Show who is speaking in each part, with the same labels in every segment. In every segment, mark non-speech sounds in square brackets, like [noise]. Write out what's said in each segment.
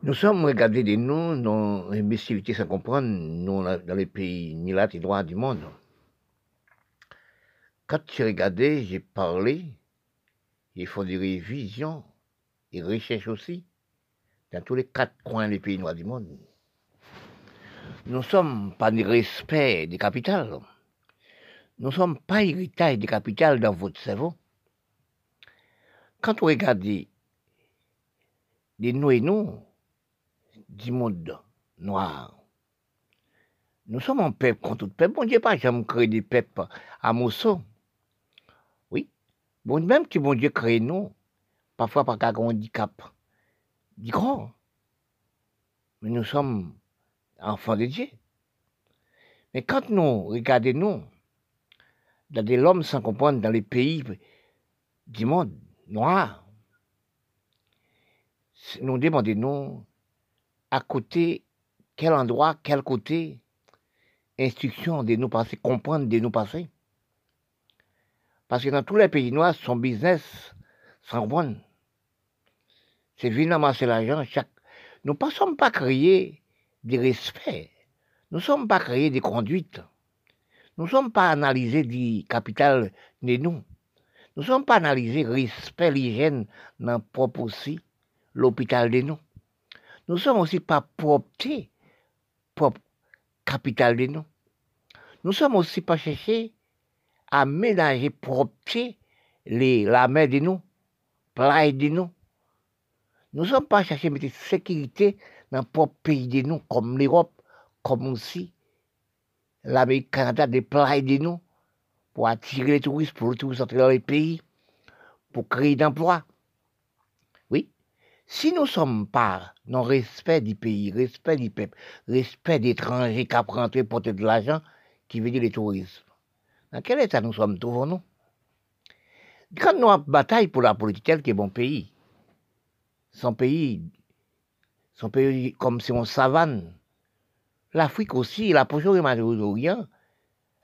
Speaker 1: Nous sommes regardés de nous, nos imbécilités sans comprendre, nous, dans les pays ni là, ni du monde. Quand j'ai regardé, j'ai parlé, il faut des révisions et recherches aussi, dans tous les quatre coins des pays noirs du monde. Nous sommes pas des respect des capitales. Nous sommes pas héritage des capitales dans votre cerveau. Quand vous regardez des nous et nous, du monde noir, nous sommes un peuple contre tout peuple. Bon Dieu, pas jamais créé des peuples à Mousseau. Bon, même si bon Dieu crée nous, parfois par un handicap, du grand. Mais nous sommes enfants de Dieu. Mais quand nous regardons nous, dans des l'homme sans comprendre dans les pays du monde noir, nous demandons nous à côté, quel endroit, quel côté, instruction de nous passer, comprendre de nous passer. Parce que dans tous les pays noirs, son business s'en bon. C'est venir amasser l'argent. Chaque... Nous ne sommes pas créés des respects. Nous ne sommes pas créés des conduites. Nous ne sommes pas analysés du capital de nous. Nous ne sommes pas analysés respect l'hygiène dans propre aussi l'hôpital de nous. Nous ne sommes aussi pas propres propre capital de nous. Nous ne sommes aussi pas cherchés à ménager propre les, la mer de nous, plage de nous. Nous ne sommes pas cherchés à mettre sécurité dans le propre pays de nous, comme l'Europe, comme aussi l'Amérique Canada, des plages de nous, pour attirer les touristes, pour les touristes entrer dans les pays, pour créer d'emplois. Si nous sommes pas dans le respect du pays, respect du peuple, respect des étrangers qui rentrer pour de l'argent, qui veut dire les touristes, dans quel état nous sommes tous, nous Quand nous avons bataille pour la politique, tel qui est bon pays, son pays, son pays comme si on savane, l'Afrique aussi, la Proche-Orient,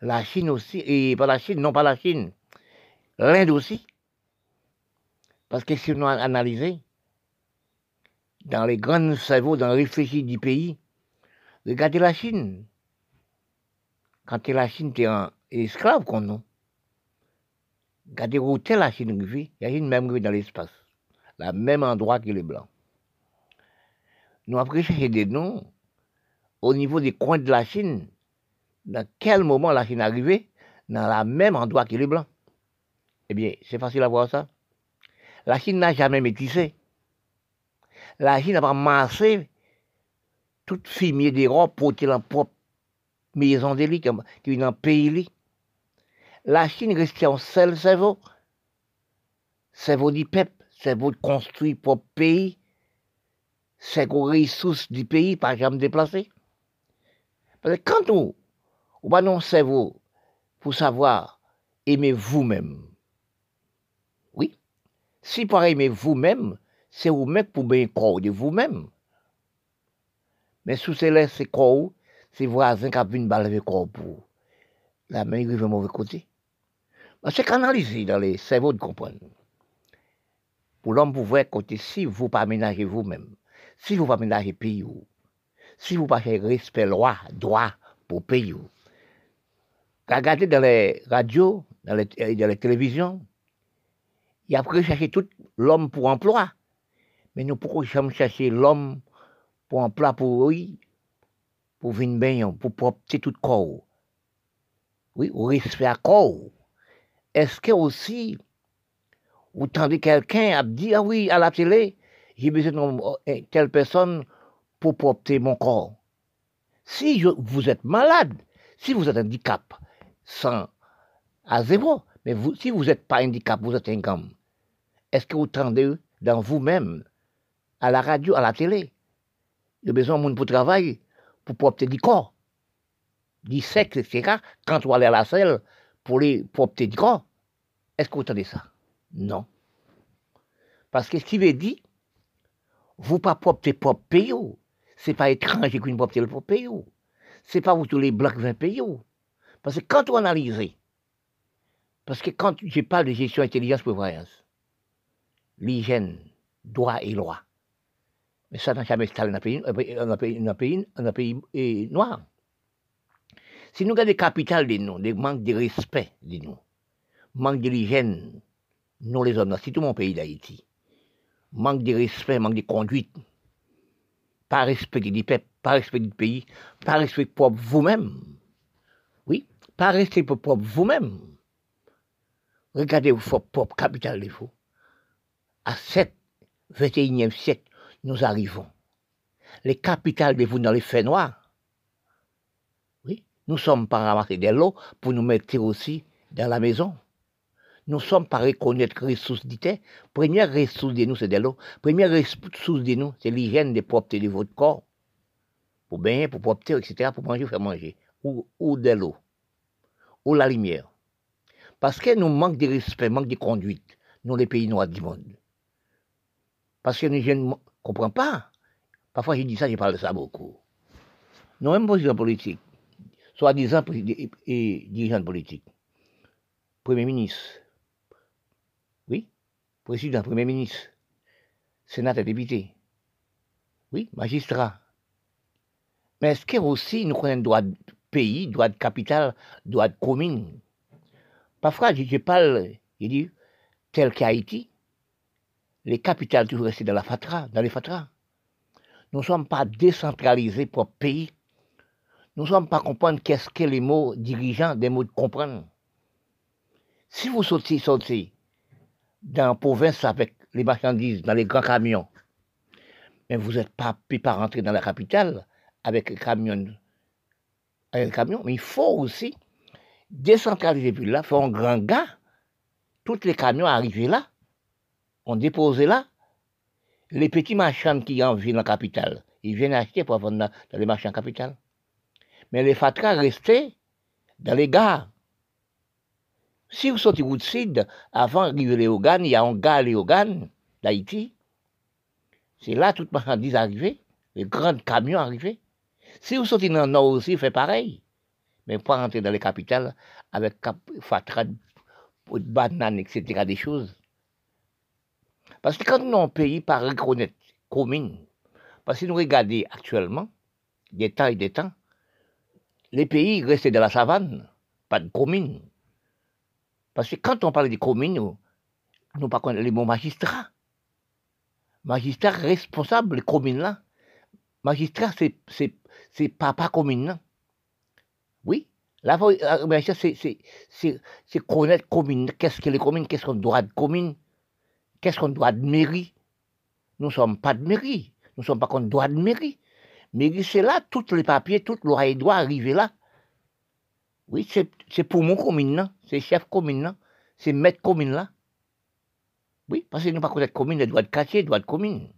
Speaker 1: la Chine aussi, et pas la Chine, non pas la Chine, l'Inde aussi. Parce que si nous analysons, dans les grands cerveaux, dans le réfléchi du pays, regardez la Chine. Quand la Chine était en, esclaves qu'on nous. Regardez où la Chine il y a une même dans l'espace, le même endroit que les Blancs. Nous avons cherché des noms au niveau des coins de la Chine. Dans quel moment la Chine arrivée? Dans le même endroit que les Blancs Eh bien, c'est facile à voir ça. La Chine n'a jamais métissé. La Chine n'a pas massé toute fumier d'Europe pour en propre maison de qui est dans le pays la Chine restait en seul cerveau. Cerveau du peuple, cerveau de construire pour pays, cerveau ressources du pays, pas jamais déplacé. Parce que quand on, on a un cerveau pour savoir aimer vous-même, oui, si pour aimer vous-même, c'est vous-même pour bien corps de vous-même. Mais sous ces laisses corps, c'est voisins qui ont une balle avec corps pour la main arrive au mauvais côté. C'est canalisé dans les cerveaux de comprendre. Pour l'homme, vous voyez côté, si vous pas ménager vous-même, si vous pas ménager pays, si vous pas faire respect loi, droit pour pays, regardez dans les radios, dans les, dans les télévisions, il a chercher tout l'homme pour emploi. Mais nous pourquoi jamais chercher l'homme pour emploi pour oui, pour venir pour propter tout corps? Oui, au respect à corps est-ce que aussi, vous tendez quelqu'un à dire, ah oui, à la télé, j'ai besoin de euh, telle personne pour porter mon corps? Si vous êtes malade, si vous êtes handicap, sans, à zéro, mais si vous n'êtes pas handicap, vous êtes un gamme, est-ce que vous tendez dans vous-même, à la radio, à la télé, il y a besoin de monde pour travailler, pour porter du corps, du sexe, etc., quand vous allez à la selle, pour les propter du corps. Est-ce que vous entendez ça? Non. Parce que ce qui veut dire, vous pas propter propre pays, c'est pas étranger qu'une propre le propre pays. C'est pas vous tous les blancs qui pays. Parce que quand on analyse, parce que quand je parle de gestion intelligence prévoyance, l'hygiène, droit et loi, Mais ça n'a jamais dans un pays, un pays, un pays, un pays noir. Si nous regardons les capitales de nous, des manques de respect de nous, manque de l'hygiène, nous les hommes, c'est tout mon pays d'Haïti. Manque de respect, manque de conduite, pas respect du peuple, pas respect du pays, pas respect pour vous-même. Oui, pas respect pour vous-même. Regardez votre propre capitale vous. À 7, 21e siècle, nous arrivons. Les capitales de vous dans les faits noirs. Oui, nous sommes pas ramassés des lots pour nous mettre aussi dans la maison. Nous sommes pas reconnaître ressources d'ité. Première ressource de nous, c'est de l'eau. Première ressource de nous, c'est l'hygiène des propreté de votre corps. Pour baigner, pour propreté, etc., pour manger, faire manger. Ou, ou de l'eau. Ou la lumière. Parce que nous manquons de respect, manque de conduite, nous les pays noirs du monde. Parce que nous comprenons pas. Parfois, je dis ça, je parle de ça beaucoup. Nous même président politique, soi-disant dirigeant politique, premier ministre, oui, président, premier ministre, sénateur, député, oui, magistrat. Mais est-ce que aussi nous connaissons droit de pays, droit de capital, droit de commune? Parfois, je, parle, je dis, tel qu'Haïti, les capitales toujours restées dans la fatra, dans les fatras. Nous ne sommes pas décentralisés pour pays. Nous ne sommes pas comprendre qu'est-ce que les mots dirigeants, des mots de comprendre. Si vous sortez, sortez dans la province avec les marchandises, dans les grands camions, mais vous n'êtes pas pu pas rentrer dans la capitale avec les camions, mais il faut aussi décentraliser plus là, faire un grand gars, tous les camions arrivent là, on dépose là, les petits marchands qui en viennent dans la capitale, ils viennent acheter pour vendre dans, les marchands capitales. Mais les fatras restaient dans les gares. Si vous sortez route sud, avant d'arriver les Hogan, il y a un gare Hogan d'Haïti. C'est là toute marchandise arrivée, les grands camions arrivés. Si vous sortez dans le nord aussi, fait pareil mais pas rentrer dans les capitales avec fatras, bananes, etc., des choses. Parce que quand nous un pays par reconnaître commune, parce que nous regardons actuellement, des temps et des temps, les pays restent dans la savane, pas de commune. Parce que quand on parle de commune, nous, nous pas les mots magistrats. Magistrat responsable, les communes là. Magistrat, c'est, papa commune oui, la c'est connaître commune. Qu'est-ce que les communes? Qu'est-ce qu'on doit de commune? Qu'est-ce qu'on doit de mairie Nous ne sommes pas de mairie. Nous ne sommes pas qu'on doit de mairie. Mairie, c'est là, tous les papiers, toute loi et doit arriver là. Oui, c'est pour mon commune, c'est chef commune, c'est maître commune là? Oui, parce que nous ne pas connaître commune, les droits de quartier, droits de commune.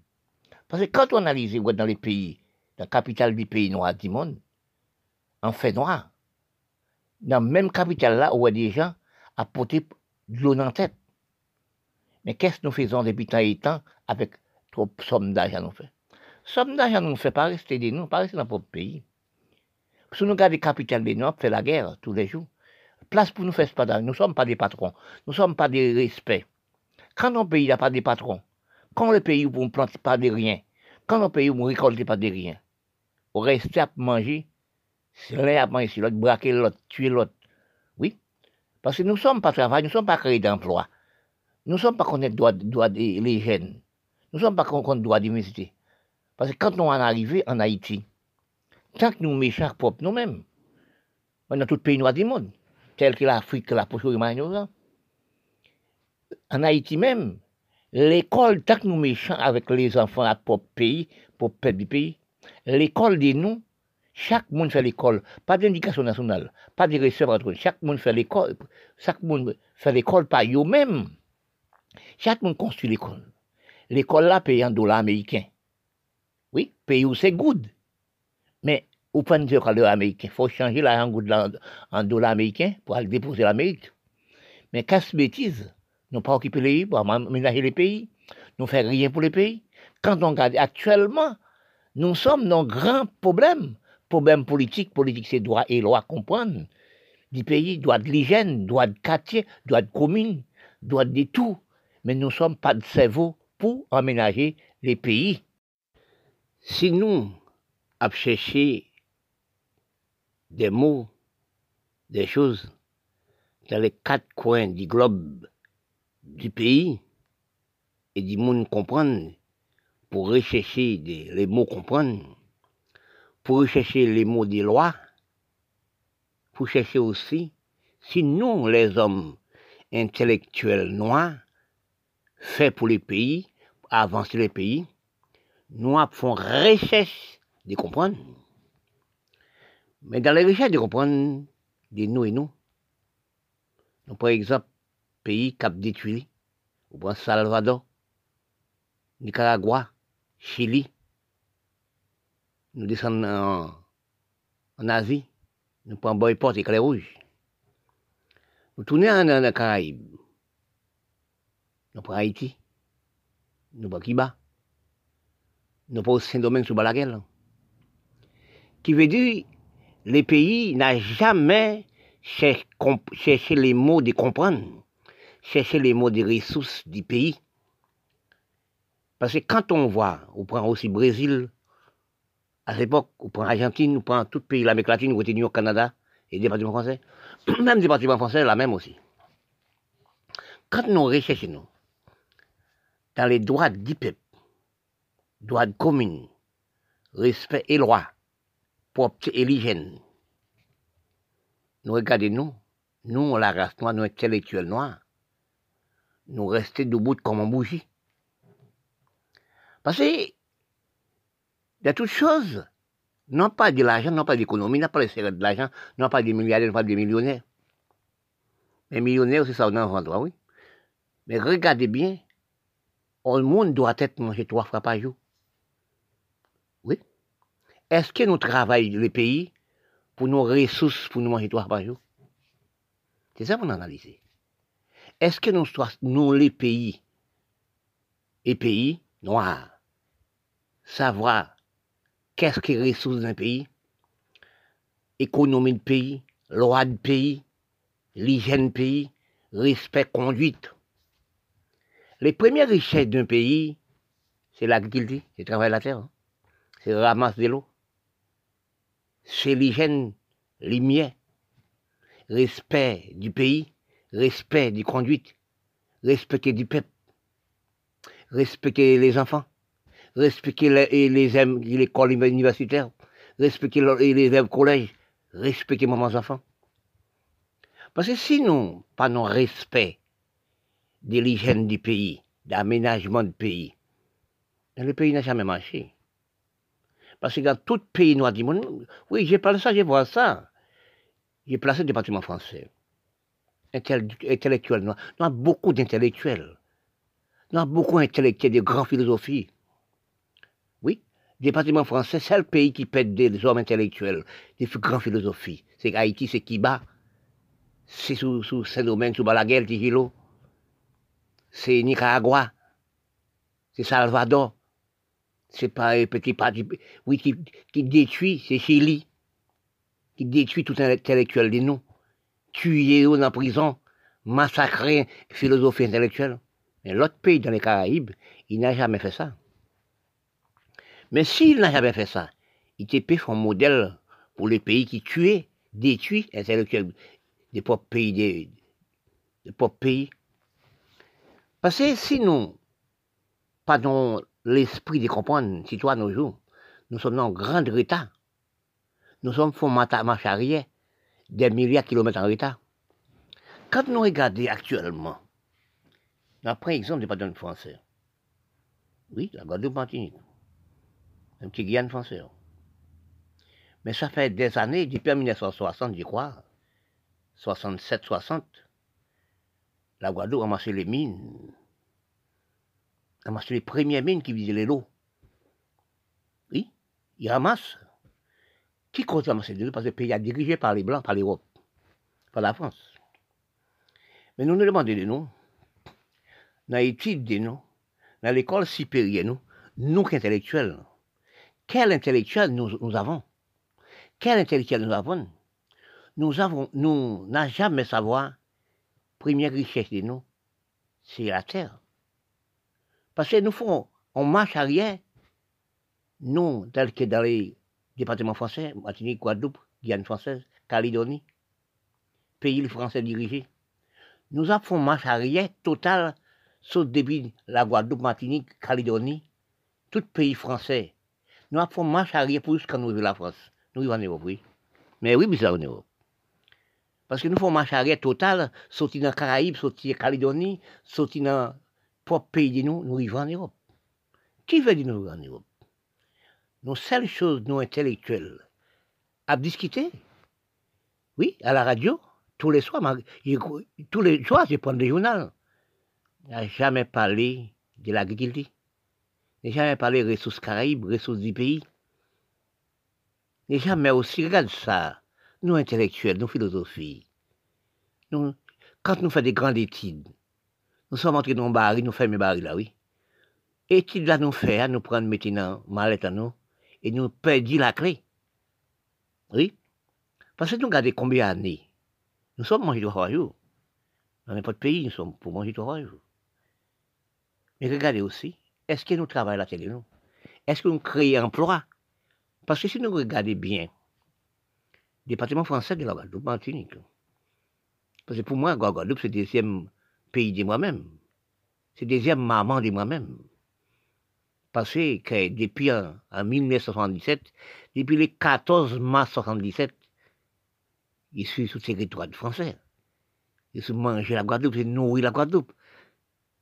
Speaker 1: Parce que quand on analyse dans les pays, la capitale du pays noir du monde, en fait noir, dans la même capitale là où des gens apporté de l'eau dans tête. Mais qu'est-ce que nous faisons depuis tant et temps avec trop de sommes d'argent nous fait? Somme d'argent nous fait pas rester de nous, pas rester dans notre pays. Si nous regardons les capitales de nous, fait la guerre tous les jours. Place pour nous faire pas Nous ne sommes pas des patrons. Nous ne sommes pas des respects. Quand notre pays n'a pas de patrons, quand le pays où on ne plante pas de rien, quand notre pays où on ne récolte pas de rien, on reste à manger c'est l'un à manger l'autre, braquer l'autre, tuer l'autre. Oui. Parce que nous ne sommes pas travail, nous ne sommes pas créés d'emploi. Nous ne sommes pas qu'on droit, droit les jeunes. Nous ne sommes pas qu'on droit d'université. Parce que quand nous en arrivons en Haïti, tant que nous méchants propres nous-mêmes, dans tout pays noir du monde, tel que l'Afrique, la poche en Haïti même, l'école, tant que nous méchants avec les enfants à propre pays, pour perdre du pays, l'école de nous, chaque monde fait l'école, pas d'éducation nationale, pas de recherche chaque monde fait l'école, chaque monde fait l'école par eux-mêmes. Chaque monde construit l'école. L'école là paye en dollars américains. Oui, paye où c'est good. Mais, au point de vue américain, il faut changer l'argent en dollars américains pour aller déposer l'Amérique. Mais qu'est-ce bêtise? Nous pas occuper les pays pour ménager les pays. Nous faire rien pour les pays. Quand on regarde actuellement, nous sommes dans un grand problème problème politique, politique c'est droit et loi comprendre. Du pays, droit de l'hygiène, droit de quartier, droit de commune, droit de tout. Mais nous ne sommes pas de cerveau pour aménager les pays. si nous cherché des mots, des choses dans les quatre coins du globe du pays et du monde comprendre pour rechercher les mots comprendre, pour rechercher les mots des lois, pour chercher aussi si nous, les hommes intellectuels noirs, faits pour les pays, avancer les pays, nous faisons recherche de comprendre. Mais dans les recherches de comprendre nous et nous, nous, par exemple, pays Cap détruit, ou bien Salvador, Nicaragua, Chili, nous descendons en, en Asie, nous prenons boyport et Rouge. Nous tournons en, en Caraïbes. Nous prenons Haïti, nous prenons Kiba, nous prenons Saint-Domingue sous Balaguel. Qui veut dire, les pays n'ont jamais cherché les mots de comprendre, chercher les mots des ressources du pays. Parce que quand on voit, on prend aussi Brésil, à l'époque, on prend Argentine, on prend tout pays de l'Amérique latine, on continue au Canada et le département français, [coughs] même le département français, la même aussi. Quand nous recherchons, nous, dans les droits du peuple, droits de respect et loi, propre et l'hygiène, nous regardons nous, la race noire, nous intellectuels noirs, nous restons debout comme en bougie. Parce que, a toutes choses, non pas de l'argent, non pas d'économie, non pas de l'argent, non pas des milliardaires, non pas des millionnaires. Les millionnaires, c'est ça, on en droit, oui. Mais regardez bien, le monde doit être mangé trois fois par jour. Oui. Est-ce que nous travaillons les pays pour nos ressources, pour nous manger trois fois par jour? C'est ça qu'on analyse. Est-ce que nous, nous, les pays, et pays noirs, savoir qu'est-ce qui est ressources d'un pays, économie de pays, loi de pays, l'hygiène de pays, respect, conduite. Les premières richesses d'un pays, c'est l'agriculture, c'est le travail de la terre, hein. c'est le ramasse de l'eau, c'est l'hygiène, lumière, respect du pays, respect du conduite, respecter du peuple, respecter les enfants, respecter les, les, l'école universitaire, respecter les élèves respecter mes enfants. Parce que sinon, pas non respect de du pays, d'aménagement du pays, le pays n'a jamais marché. Parce que dans tout pays noir du monde, oui, j'ai parlé ça, j'ai vois ça. J'ai placé le département français. Intellectuel noir. Nous avons beaucoup d'intellectuels. Nous avons beaucoup d'intellectuels, de grandes philosophies. Oui, le département français, c'est le pays qui pète des hommes intellectuels, des grandes philosophies. C'est Haïti, c'est Kiba. C'est sous, sous Saint-Domingue, sous Balaguer, Tigilo. C'est Nicaragua. C'est Salvador c'est pas un petit parti, oui, qui, détruit, c'est Chili, qui détruit tout intellectuel de nous, tuer en prison, massacrer philosophie intellectuelle. Mais l'autre pays dans les Caraïbes, il n'a jamais fait ça. Mais s'il n'a jamais fait ça, il était un modèle pour les pays qui tuaient, détruisent intellectuels des propres pays, des, des propres pays. Parce que sinon, pardon, l'esprit de comprendre, si toi, nos jours, nous sommes dans un grand retard. Nous sommes font marche arrière, des milliers de kilomètres en retard. Quand nous regardons actuellement, après exemple du pardon français, oui, la Guadeloupe Martinique, un petit Guyane français. Mais ça fait des années, depuis 1960, je crois, 67, 60, la Guadeloupe a marché les mines ramasse les premières mines qui visaient les lots. Oui, ils ramassent. Qui compte ramasser de l'eau Parce que le pays est dirigé par les Blancs, par l'Europe, par la France. Mais nous nous demandons de nous, dans l'étude de nous, dans l'école supérieure, nous, nous intellectuels, quel intellectuel nous, nous avons? Quel intellectuel nous avons? Nous avons, nous n'a jamais savoir, première richesse de nous, c'est la terre. Parce que nous font, on marche arrière. nous, tel que dans les départements français, Martinique, Guadeloupe, Guyane française, Calédonie, pays français dirigés, nous avons marche arrière total, sauf depuis la Guadeloupe, Martinique, Calédonie, tout pays français. Nous avons marche arrière pour jusqu'à nous la France. Nous vivons en Europe, oui. Mais oui, ça en Europe. Parce que nous faisons marche arrière total, sortir dans les Caraïbes, sortir en Calédonie, sortir dans le propre pays de nous, nous vivons en Europe. Qui veut dire nous vivons en Europe? Nos seules choses, nous intellectuels, à discuter, oui, à la radio, tous les soirs, tous les soirs, je prends des journaux. n'a jamais parlé de l'agriculture. N'a jamais parlé des ressources caraïbes, ressources du pays. N'a jamais aussi, regarde ça, nous intellectuels, nous philosophies. Nous, quand nous faisons des grandes études, nous sommes entrés dans le baril, nous faisons mes barils là, oui. Études là, nous faisons, nous prenons maintenant mallette à nous, et nous perdons la clé. Oui. Parce que nous regardons combien d'années? Nous sommes mangés trois jours. Dans n'importe pays, nous sommes pour manger trois jours. Mais regardez aussi, est-ce que nous travaillons la télé, nous? Est-ce que nous créons emploi? Parce que si nous regardons bien, département français de la Guadeloupe, Martinique, parce que pour moi, Guadeloupe, c'est le deuxième pays de moi-même. C'est le deuxième maman de moi-même. Parce que depuis en, 1977, depuis le 14 mars 1977, il suis sous territoire français. Il se manger la Guadeloupe, c'est nourrir la Guadeloupe.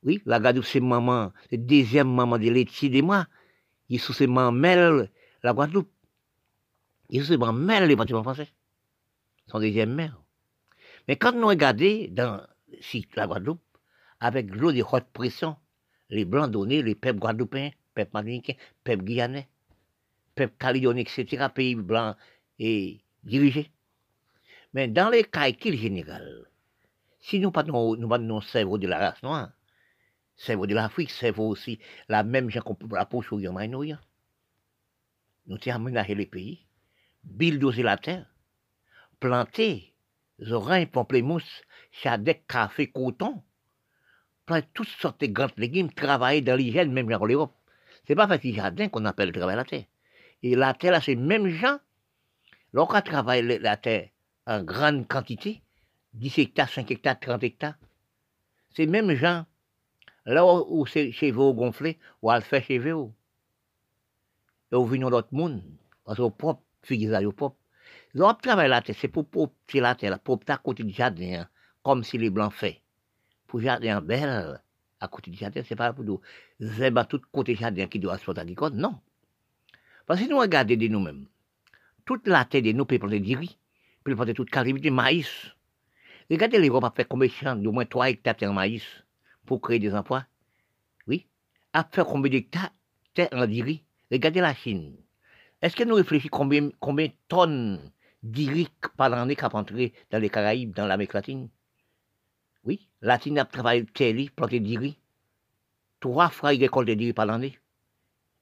Speaker 1: Oui, la Guadeloupe, c'est maman, c'est deuxième maman de l'étier de moi. Il sous ses mamelles, la Guadeloupe. Il sous ses mamelles, les bâtiments français. Son deuxième mère. Mais quand nous regardons dans la Guadeloupe, avec l'eau de haute pression, les blancs donnés, les peuples guadeloupéens, peuples martiniquais, peuples guyanais, peuples calédoniens, etc., pays blancs et dirigés. Mais dans les calculs généraux, si nous parlons nous, nous cerveau de la race noire, cerveau de l'Afrique, cerveau aussi la même chose qu'on la poche au Yamaïnoïa, nous avons aménagé les pays, bulldozer la terre, planter, oreilles, pamplemousse, chadec, café, coton, planter toutes sortes de grands légumes, travailler dans l'hygiène, même dans l'Europe. C'est pas facile jardin qu'on appelle le travail la terre. Et la terre, c'est même gens, lorsqu'on travaille la terre, en grande quantité, 10 hectares, 5 hectares, 30 hectares. C'est même gens, là où c'est chez vous gonflé, ou à faire chez vous. Et au monde, parce au propre, figurez au propre. L'autre travail là, c'est pour c'est la terre, pour ta côté du jardin, hein, comme si les blancs fait. Pour jardin belle, à côté du jardin, c'est pas pour nous à tout côté jardin qui doit se faire agricole, non. Que nous regardons de nous-mêmes, toute la terre de nous peut prendre du riz, puis il toute caribou de maïs. Regardez l'Europe a fait combien d'au moins 3 hectares de maïs pour créer des emplois. Oui. A fait combien d'hectares en diri. Regardez la Chine. Est-ce que nous réfléchissons combien, combien de tonnes d'iri par l'année qui a entré dans les Caraïbes, dans l'Amérique latine? Oui. La Chine a travaillé terre, planté d'iri. Trois fois il récolte d'iri par l'année.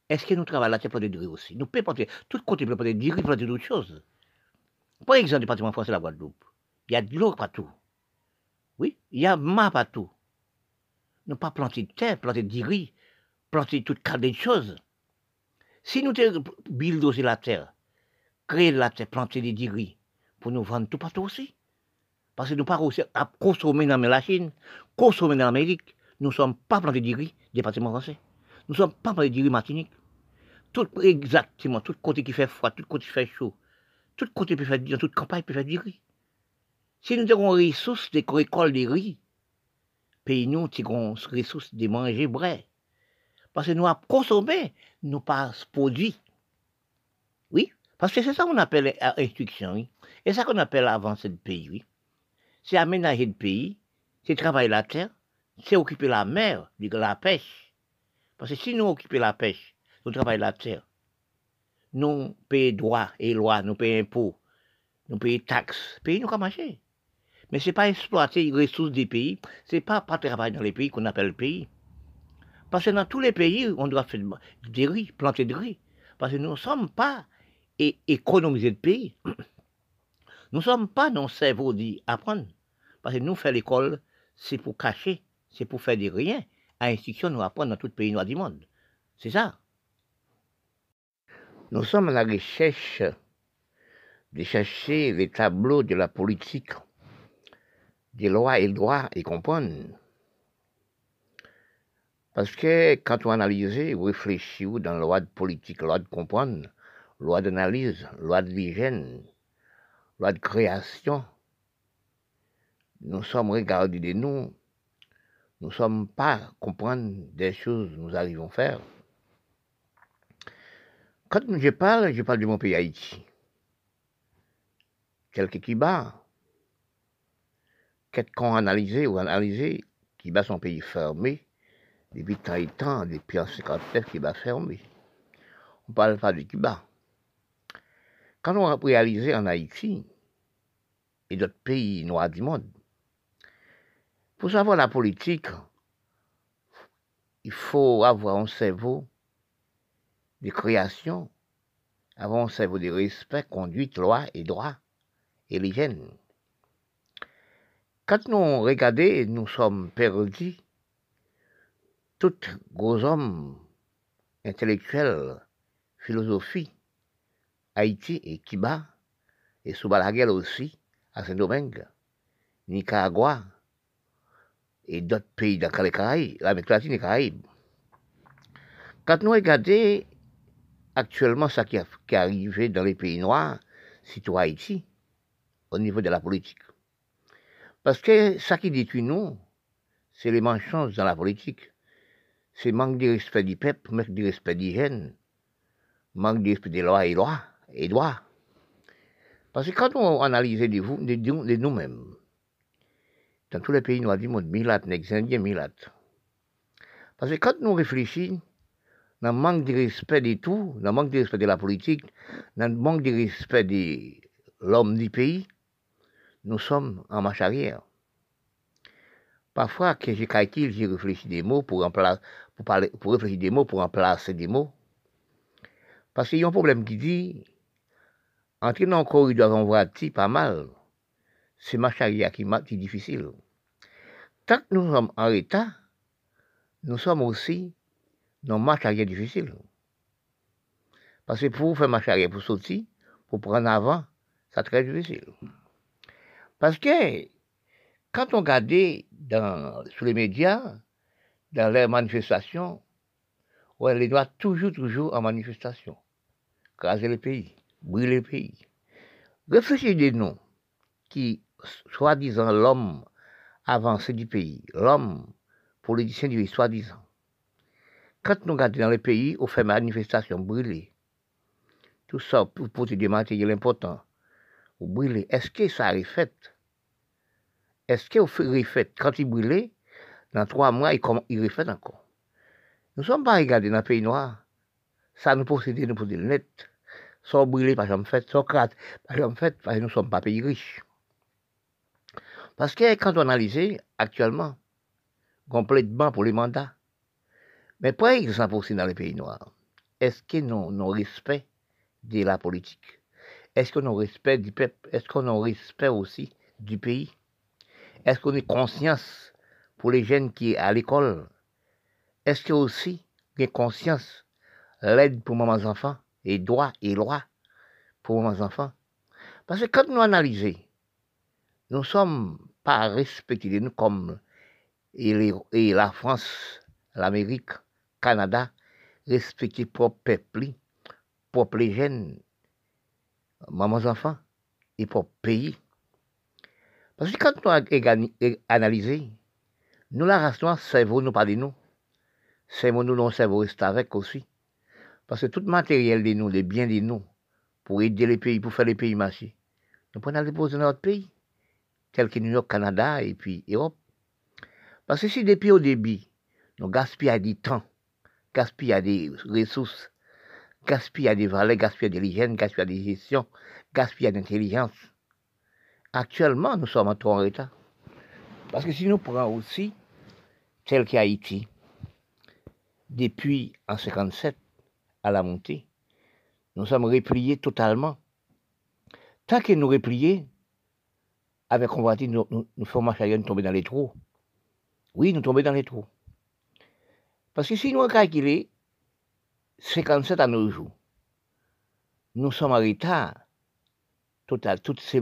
Speaker 1: Est-ce que nous travaillons la terre pour des aussi? Nous pouvons planter, tout côté pour planter d'iri, planter d'autres choses. Par exemple, le département français de la Guadeloupe, il y a de l'eau partout. Oui, il y a ma partout. Ne pas planter de terre, planter de riz, planter toutes sortes de choses. Si nous bulldozer la terre, créer la terre, planter des riz, pour nous vendre tout partout aussi. Parce que nous pas aussi à consommer dans la Chine, consommer dans l'Amérique. Nous ne sommes pas plantés riz, département français. Nous ne sommes pas plantés riz Martinique. Tout exactement, tout côté qui fait froid, tout côté qui fait chaud, tout côté peut faire, dans toute campagne peut faire du riz. Si nous avons des ressources de récolte de riz, pays nous avons des ressources de manger vrai. Parce que nous avons consommé, nous pas produit. Oui, parce que c'est ça qu'on appelle instruction, oui. Et ça qu'on appelle avancer le pays. C'est aménager le pays, c'est travailler la terre, c'est occuper la mer, la pêche. Parce que si nous occupons la pêche, nous travaillons la terre, nous payons droits et lois, nous payons impôts, nous payons taxes. Pays nous marché. Mais ce n'est pas exploiter les ressources des pays, ce n'est pas pas travailler dans les pays qu'on appelle le pays. Parce que dans tous les pays, on doit faire des riz, planter des riz. Parce que nous ne sommes pas économiser le pays. [clears throat] Nous ne sommes pas dans cerveau d'apprendre. Parce que nous, faire l'école, c'est pour cacher, c'est pour faire des rien. À l'institution, nous apprendre dans tout pays noir du monde. C'est ça. Nous sommes à la recherche de chercher les tableaux de la politique, des lois et droits et comprendre. Parce que quand on analyse ou réfléchit dans la loi de politique, loi de comprendre, loi d'analyse, loi de l'hygiène, loi de création, nous sommes regardés de nous, nous ne sommes pas comprendre des choses que nous arrivons à faire. Quand je parle, je parle de mon pays Haïti. Quelques qui bat, quelqu'un analysé ou analysé, qui bat son pays fermé, depuis tant et temps, depuis en 59, qui bat fermé. On ne parle pas de Cuba. Quand on a réalisé en Haïti et d'autres pays noirs du monde, pour savoir la politique, il faut avoir un cerveau de création, avant un cerveau de respect, conduite, loi et droit et l'hygiène. Quand nous regardons, nous sommes perdus. Tous gros hommes intellectuels, philosophie, Haïti et Kiba, et sous aussi, à Saint-Domingue, Nicaragua, et d'autres pays dans les Caraïbes, l'Amérique latine et les Caraïbes. Quand nous regardons actuellement ce qui, est arrivé dans les pays noirs, surtout Haïti, au niveau de la politique. Parce que ce qui détruit nous, c'est les mensonges dans la politique. C'est manque de respect du peuple, manque de respect des jeunes, manque de respect des lois et lois et droits. Parce que quand on analyse de, nous-mêmes, dans tous les pays noirs du monde, Milat, Indiens, Milat. Parce que quand nous réfléchissons, dans le manque de respect de tout, dans le manque de respect de la politique, dans le manque de respect de l'homme du pays, nous sommes en marche arrière. Parfois, que j'ai j'ai réfléchi des mots pour, remplacer, pour, réfléchir des mots pour remplacer des mots. Parce qu'il y a un problème qui dit, entrer dans le corridor en voiture, pas mal, c'est marche arrière qui est difficile. Tant que nous sommes en état, nous sommes aussi dans marche arrière difficile. Parce que pour faire marche arrière, pour sortir, pour prendre avant, c'est très difficile. Parce que quand on regarde dans, sur les médias, dans les manifestations, on les doit toujours, toujours en manifestation. Craser le pays, brûler le pays. Réfléchissez des noms qui, soi-disant, l'homme avancé du pays, l'homme politicien du pays, soi-disant. Quand nous regardons dans le pays, on fait manifestation brûlée. Tout ça pour, pour te dématériel important. Ou brûler. Est-ce que ça a fait? Est-ce qu'il fait? Quand il brûlait, dans trois mois, il, il refait encore. Nous ne sommes pas regardés dans le pays noir. Ça nous possède, nous possède net. Sans brûler, par exemple, fait, sans crate, par exemple, fait, parce que nous ne sommes pas pays riches. Parce que quand on analyse actuellement, complètement pour les mandats, mais pas exemple aussi dans les pays noirs, est-ce que nous respect de la politique? Est-ce qu'on a respect du peuple? Est-ce qu'on a respect aussi du pays? Est-ce qu'on a conscience pour les jeunes qui sont à l'école Est-ce a aussi une conscience, l'aide pour mes enfants, et droit et loi pour mes enfants? Parce que quand nous analysons nous ne sommes pas respectés, nous comme et, la France, l'Amérique, Canada, respecter propre peuple, propre jeunes, mamans enfants, et propre pays. Parce que quand nous analysé, nous la race noire, cerveau nous pas de nous. Cerveau nous, non cerveau reste avec aussi. Parce que tout matériel de nous, les biens de nous, pour aider les pays, pour faire les pays marcher, nous prenons les déposer dans notre pays tels que New York, Canada et puis Europe. Parce que si depuis au début, nous gaspillons du temps, gaspillons des ressources, gaspillons des valeurs, gaspillons de l'hygiène, gaspillons des gestions, gaspillons d'intelligence, actuellement, nous sommes en trop en retard. Parce que si nous prenons aussi, tel qu'Haïti, depuis en 57 à la montée, nous sommes repliés totalement. Tant que nous repliés, avec convoitise, nous, nous, nous marcher nous tomber dans les trous. Oui, nous tomber dans les trous. Parce que si nous calculons 57 à nos jours, nous sommes en retard total. Toutes, ces,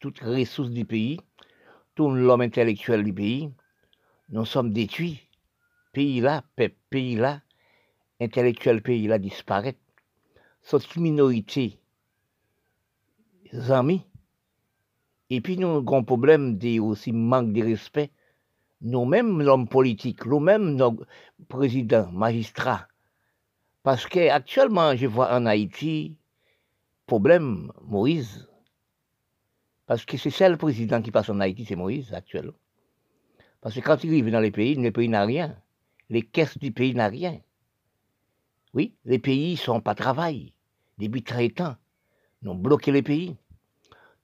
Speaker 1: toutes les ressources du pays, tout l'homme intellectuel du pays, nous sommes détruits. Pays-là, pays-là, intellectuel pays-là disparaît. Cette minorité, amis, et puis nous avons un problème de aussi manque de respect. Nous-mêmes, l'homme politique, nous-mêmes, nos présidents, magistrats. Parce qu'actuellement, je vois en Haïti, problème, Moïse. Parce que c'est ça le président qui passe en Haïti, c'est Moïse, actuellement. Parce que quand il arrive dans les pays, le pays n'a rien. Les caisses du pays n'ont rien. Oui, les pays ne sont pas travail. Depuis très temps, nous bloqué les pays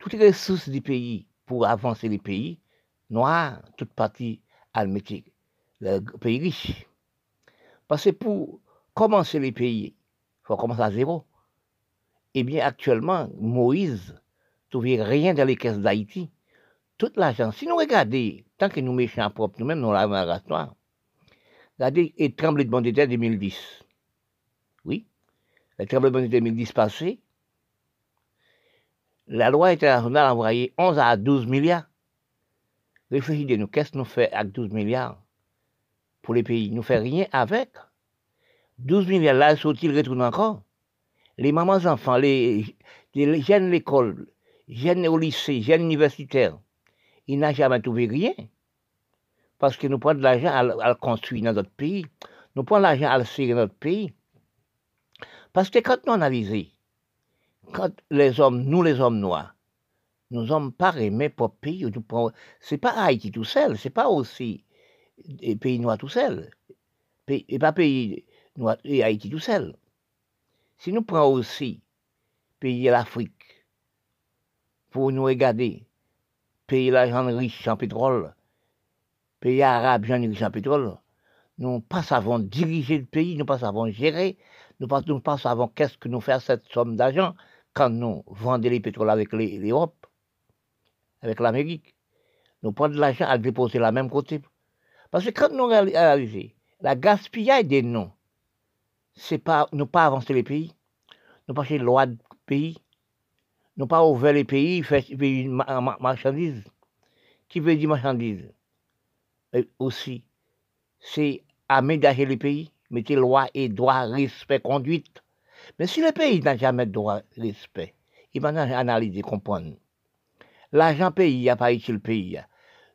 Speaker 1: toutes les ressources du pays pour avancer les pays noirs, toute partie almétique, le pays riche. Parce que pour commencer les pays, il faut commencer à zéro. Eh bien, actuellement, Moïse ne trouvait rien dans les caisses d'Haïti. Tout l'argent, si nous regardons, tant que nous méchants propres, nous-mêmes, nous l'avons à regardez le tremblement de terre 2010. Oui, le tremblement de terre 2010 passé, la loi internationale a envoyé 11 à 12 milliards. Réfléchissez-nous, qu'est-ce que nous faisons avec 12 milliards pour les pays? Nous ne faisons rien avec. 12 milliards, là, sont-ils retournent encore? Les mamans enfants, les, les jeunes l'école, jeunes au lycée, jeunes universitaires, ils n'ont jamais trouvé rien. Parce que nous prenons de l'argent à, construire dans notre pays. Nous prenons l'argent à le serrer dans notre pays. Parce que quand nous analysons quand les hommes, nous les hommes noirs, nous sommes pas aimés pour pays, c'est pas Haïti tout seul, c'est pas aussi les pays noirs tout seul, et pas pays noirs et Haïti tout seul. Si nous prenons aussi pays de l'Afrique, pour nous regarder, pays l'argent riche en pétrole, pays arabes gens riches en pétrole, nous pas savons diriger le pays, nous pas savons gérer, nous pas, nous pas qu'est-ce que nous faire cette somme d'argent, quand nous vendons les pétroles avec l'Europe, avec l'Amérique, nous prenons de l'argent à déposer la même côté. Parce que quand nous réalisons la gaspillage des noms, c'est pas, nous pas avancer les pays, nous pas les loi de pays, nous pas ouvrir les pays, faire une marchandise. Qui veut dire marchandise? Aussi, c'est aménager les pays, mettre loi et droit, respect, conduite. Mais si le pays n'a jamais droit respect, il va analyser, comprendre. L'argent pays, il pas ici le pays.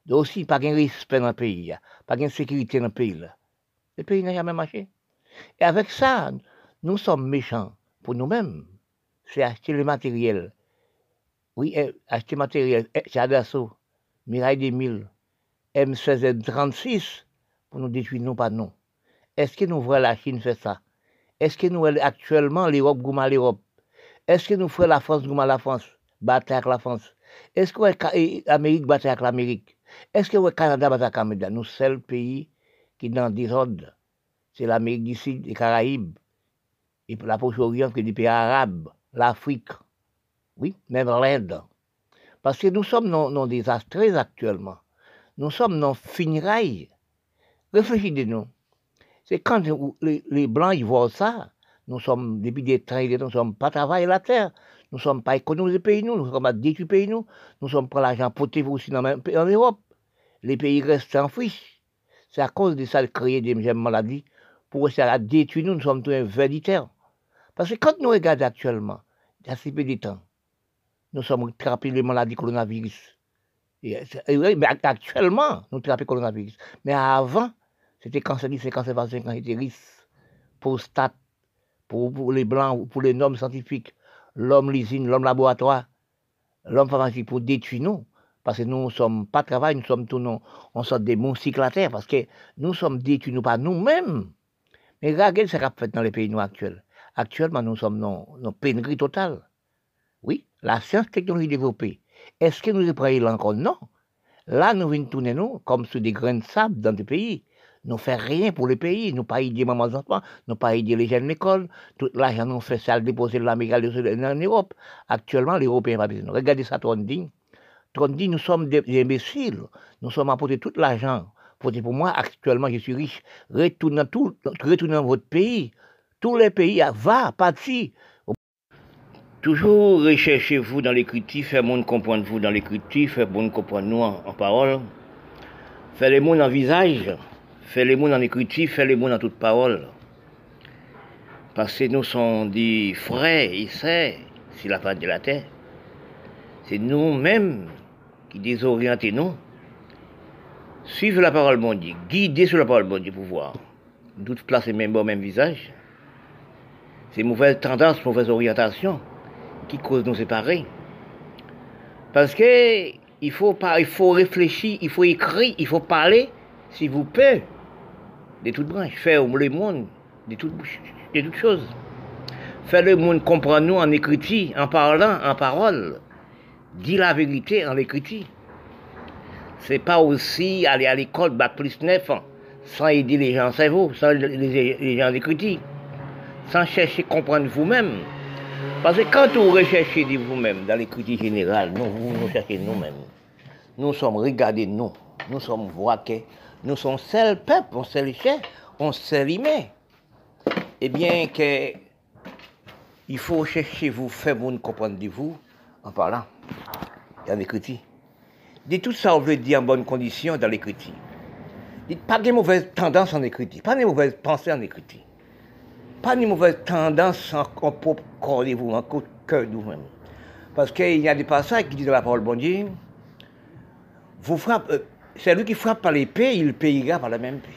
Speaker 1: Donc aussi, pas de respect dans le pays, pas de sécurité dans le pays. Le pays n'a jamais marché. Et avec ça, nous sommes méchants pour nous-mêmes. C'est acheter le matériel. Oui, eh, acheter matériel. Eh, c'est Adasso, Mirail des Mille, M16 36 pour nous détruire, nous pas non. Est-ce que nous voyons la Chine faire ça? Est-ce que nous, actuellement, l'Europe goûte l'Europe? Est-ce que nous faisons la France goûte la France? Battre avec la France. Est-ce que l'Amérique bat avec l'Amérique? Est-ce que le Canada bat avec le Canada Nous, c'est le pays qui est dans désordre. C'est l'Amérique du Sud, les Caraïbes, et la Proche-Orient, que des pays arabes, l'Afrique. Oui, même l'Inde. Parce que nous sommes dans, dans désastres actuellement. Nous sommes dans finirailles. Réfléchissez-nous. C'est quand les, Blancs ils voient ça, nous sommes, depuis des temps, nous ne sommes pas travailler la terre, nous ne sommes pas économiser le pays, nous, nous sommes le pays, nous, nous sommes pas l'argent poté aussi dans, en Europe. Les pays restent en friche. C'est à cause de ça de créer des maladies pour essayer de détruire nous, nous sommes tous héréditaires. Parce que quand nous regardons actuellement, il y a si peu de temps, nous sommes trappés les maladies coronavirus. mais actuellement, nous trappons le coronavirus. Mais avant, c'était quand c'est quand c'est quand était riche, pour pour, les blancs, pour les normes scientifiques, l'homme l'usine, l'homme laboratoire, l'homme pharmaceutique pour détruire nous. Parce que nous ne sommes pas travail, nous sommes tous on sort des la terre, parce que nous sommes détruits, nous pas nous-mêmes. Mais regardez ce qu'on fait dans les pays noirs actuels. Actuellement, nous sommes dans une pénurie totale. Oui, la science technologie développée. Est-ce que nous y prenons encore? Non. Là, nous venons tourner nous comme sur des grains de sable dans des pays. Nous ne faisons rien pour le pays. Nous pas aider maman enfants, nous pas aider les jeunes d'école. Tout l'argent nous fait ça déposer l'Amérique en Europe. Actuellement, les Européens pas besoin. Regardez ça, Trondi. Trondi, nous sommes des imbéciles. Nous sommes apportés tout l'argent. Pour moi, actuellement, je suis riche. Retournez retournez dans votre pays. Tous les pays, va, parti. Toujours recherchez-vous dans l'écriture, faire monde comprendre vous dans l'écriture, faire monde comprendre nous en, parole. Faire les mots en visage, faire les mots en écriture, faire les mots en toute parole. Parce que nous sommes des frères et sœurs sur la face de la terre. C'est nous-mêmes qui désorientons nous. Suivre la parole bon Dieu, guider sur la parole bon Dieu pour voir. Toutes places même bon même visage. C'est mauvaise tendance, mauvaise orientation qui cause nous séparer. Parce que il faut, il faut réfléchir, il faut écrire, il faut parler, s'il vous plaît, de toutes branches, faire le monde de toutes, choses. Faire le monde comprendre nous en écriture, en parlant, en parole. Dire la vérité en écriture. C'est pas aussi aller à l'école, battre plus neuf ans, sans aider les gens cerveau, sans les, les gens d'écriture, sans chercher à comprendre vous-même. Parce que quand vous recherchez de vous-même dans l'écriture générale, nous, nous cherchez nous-mêmes. Nous sommes regardés, nous. Nous sommes voqués. Nous sommes seul peuple, on seul chef, on seul humain. Eh bien, que, il faut chercher vous, faire vous comprendre de vous en parlant dans l'écriture. Dites tout ça, on veut dire en bonne condition dans l'écriture. Pas de mauvaises tendances en écriture, pas de mauvaises pensées en écriture pas de mauvaise tendance en, propre corps de vous, en cœur de vous-même. Parce qu'il y a des passages qui disent dans la parole bon Dieu, vous frappez, euh, c'est lui qui frappe par l'épée, il payera par la même paix.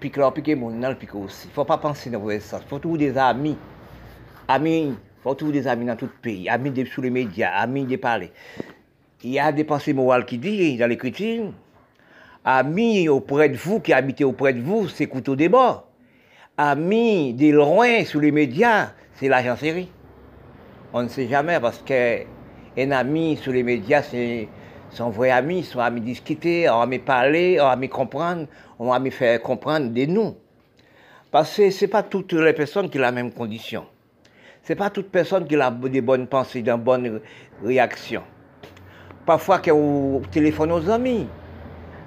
Speaker 1: Puis que piqué mon nom, aussi. Il ne faut pas penser dans vos sens. Il faut trouver des amis. Amis, il faut trouver des amis dans tout le pays. Amis de, sous les médias, amis de parler. Il y a des pensées morales qui disent dans l'écriture, amis auprès de vous, qui habitent auprès de vous, c'est couteau des bords ami de loin sous les médias, c'est l'agent série. On ne sait jamais parce qu'un ami sous les médias, c'est son vrai ami, son ami discuter, on ami parler, on ami comprendre, on ami faire comprendre de nous. Parce que ce n'est pas toutes les personnes qui ont la même condition. Ce n'est pas toute personne qui a des bonnes pensées, des bonnes réactions. Parfois, quand on téléphone aux amis,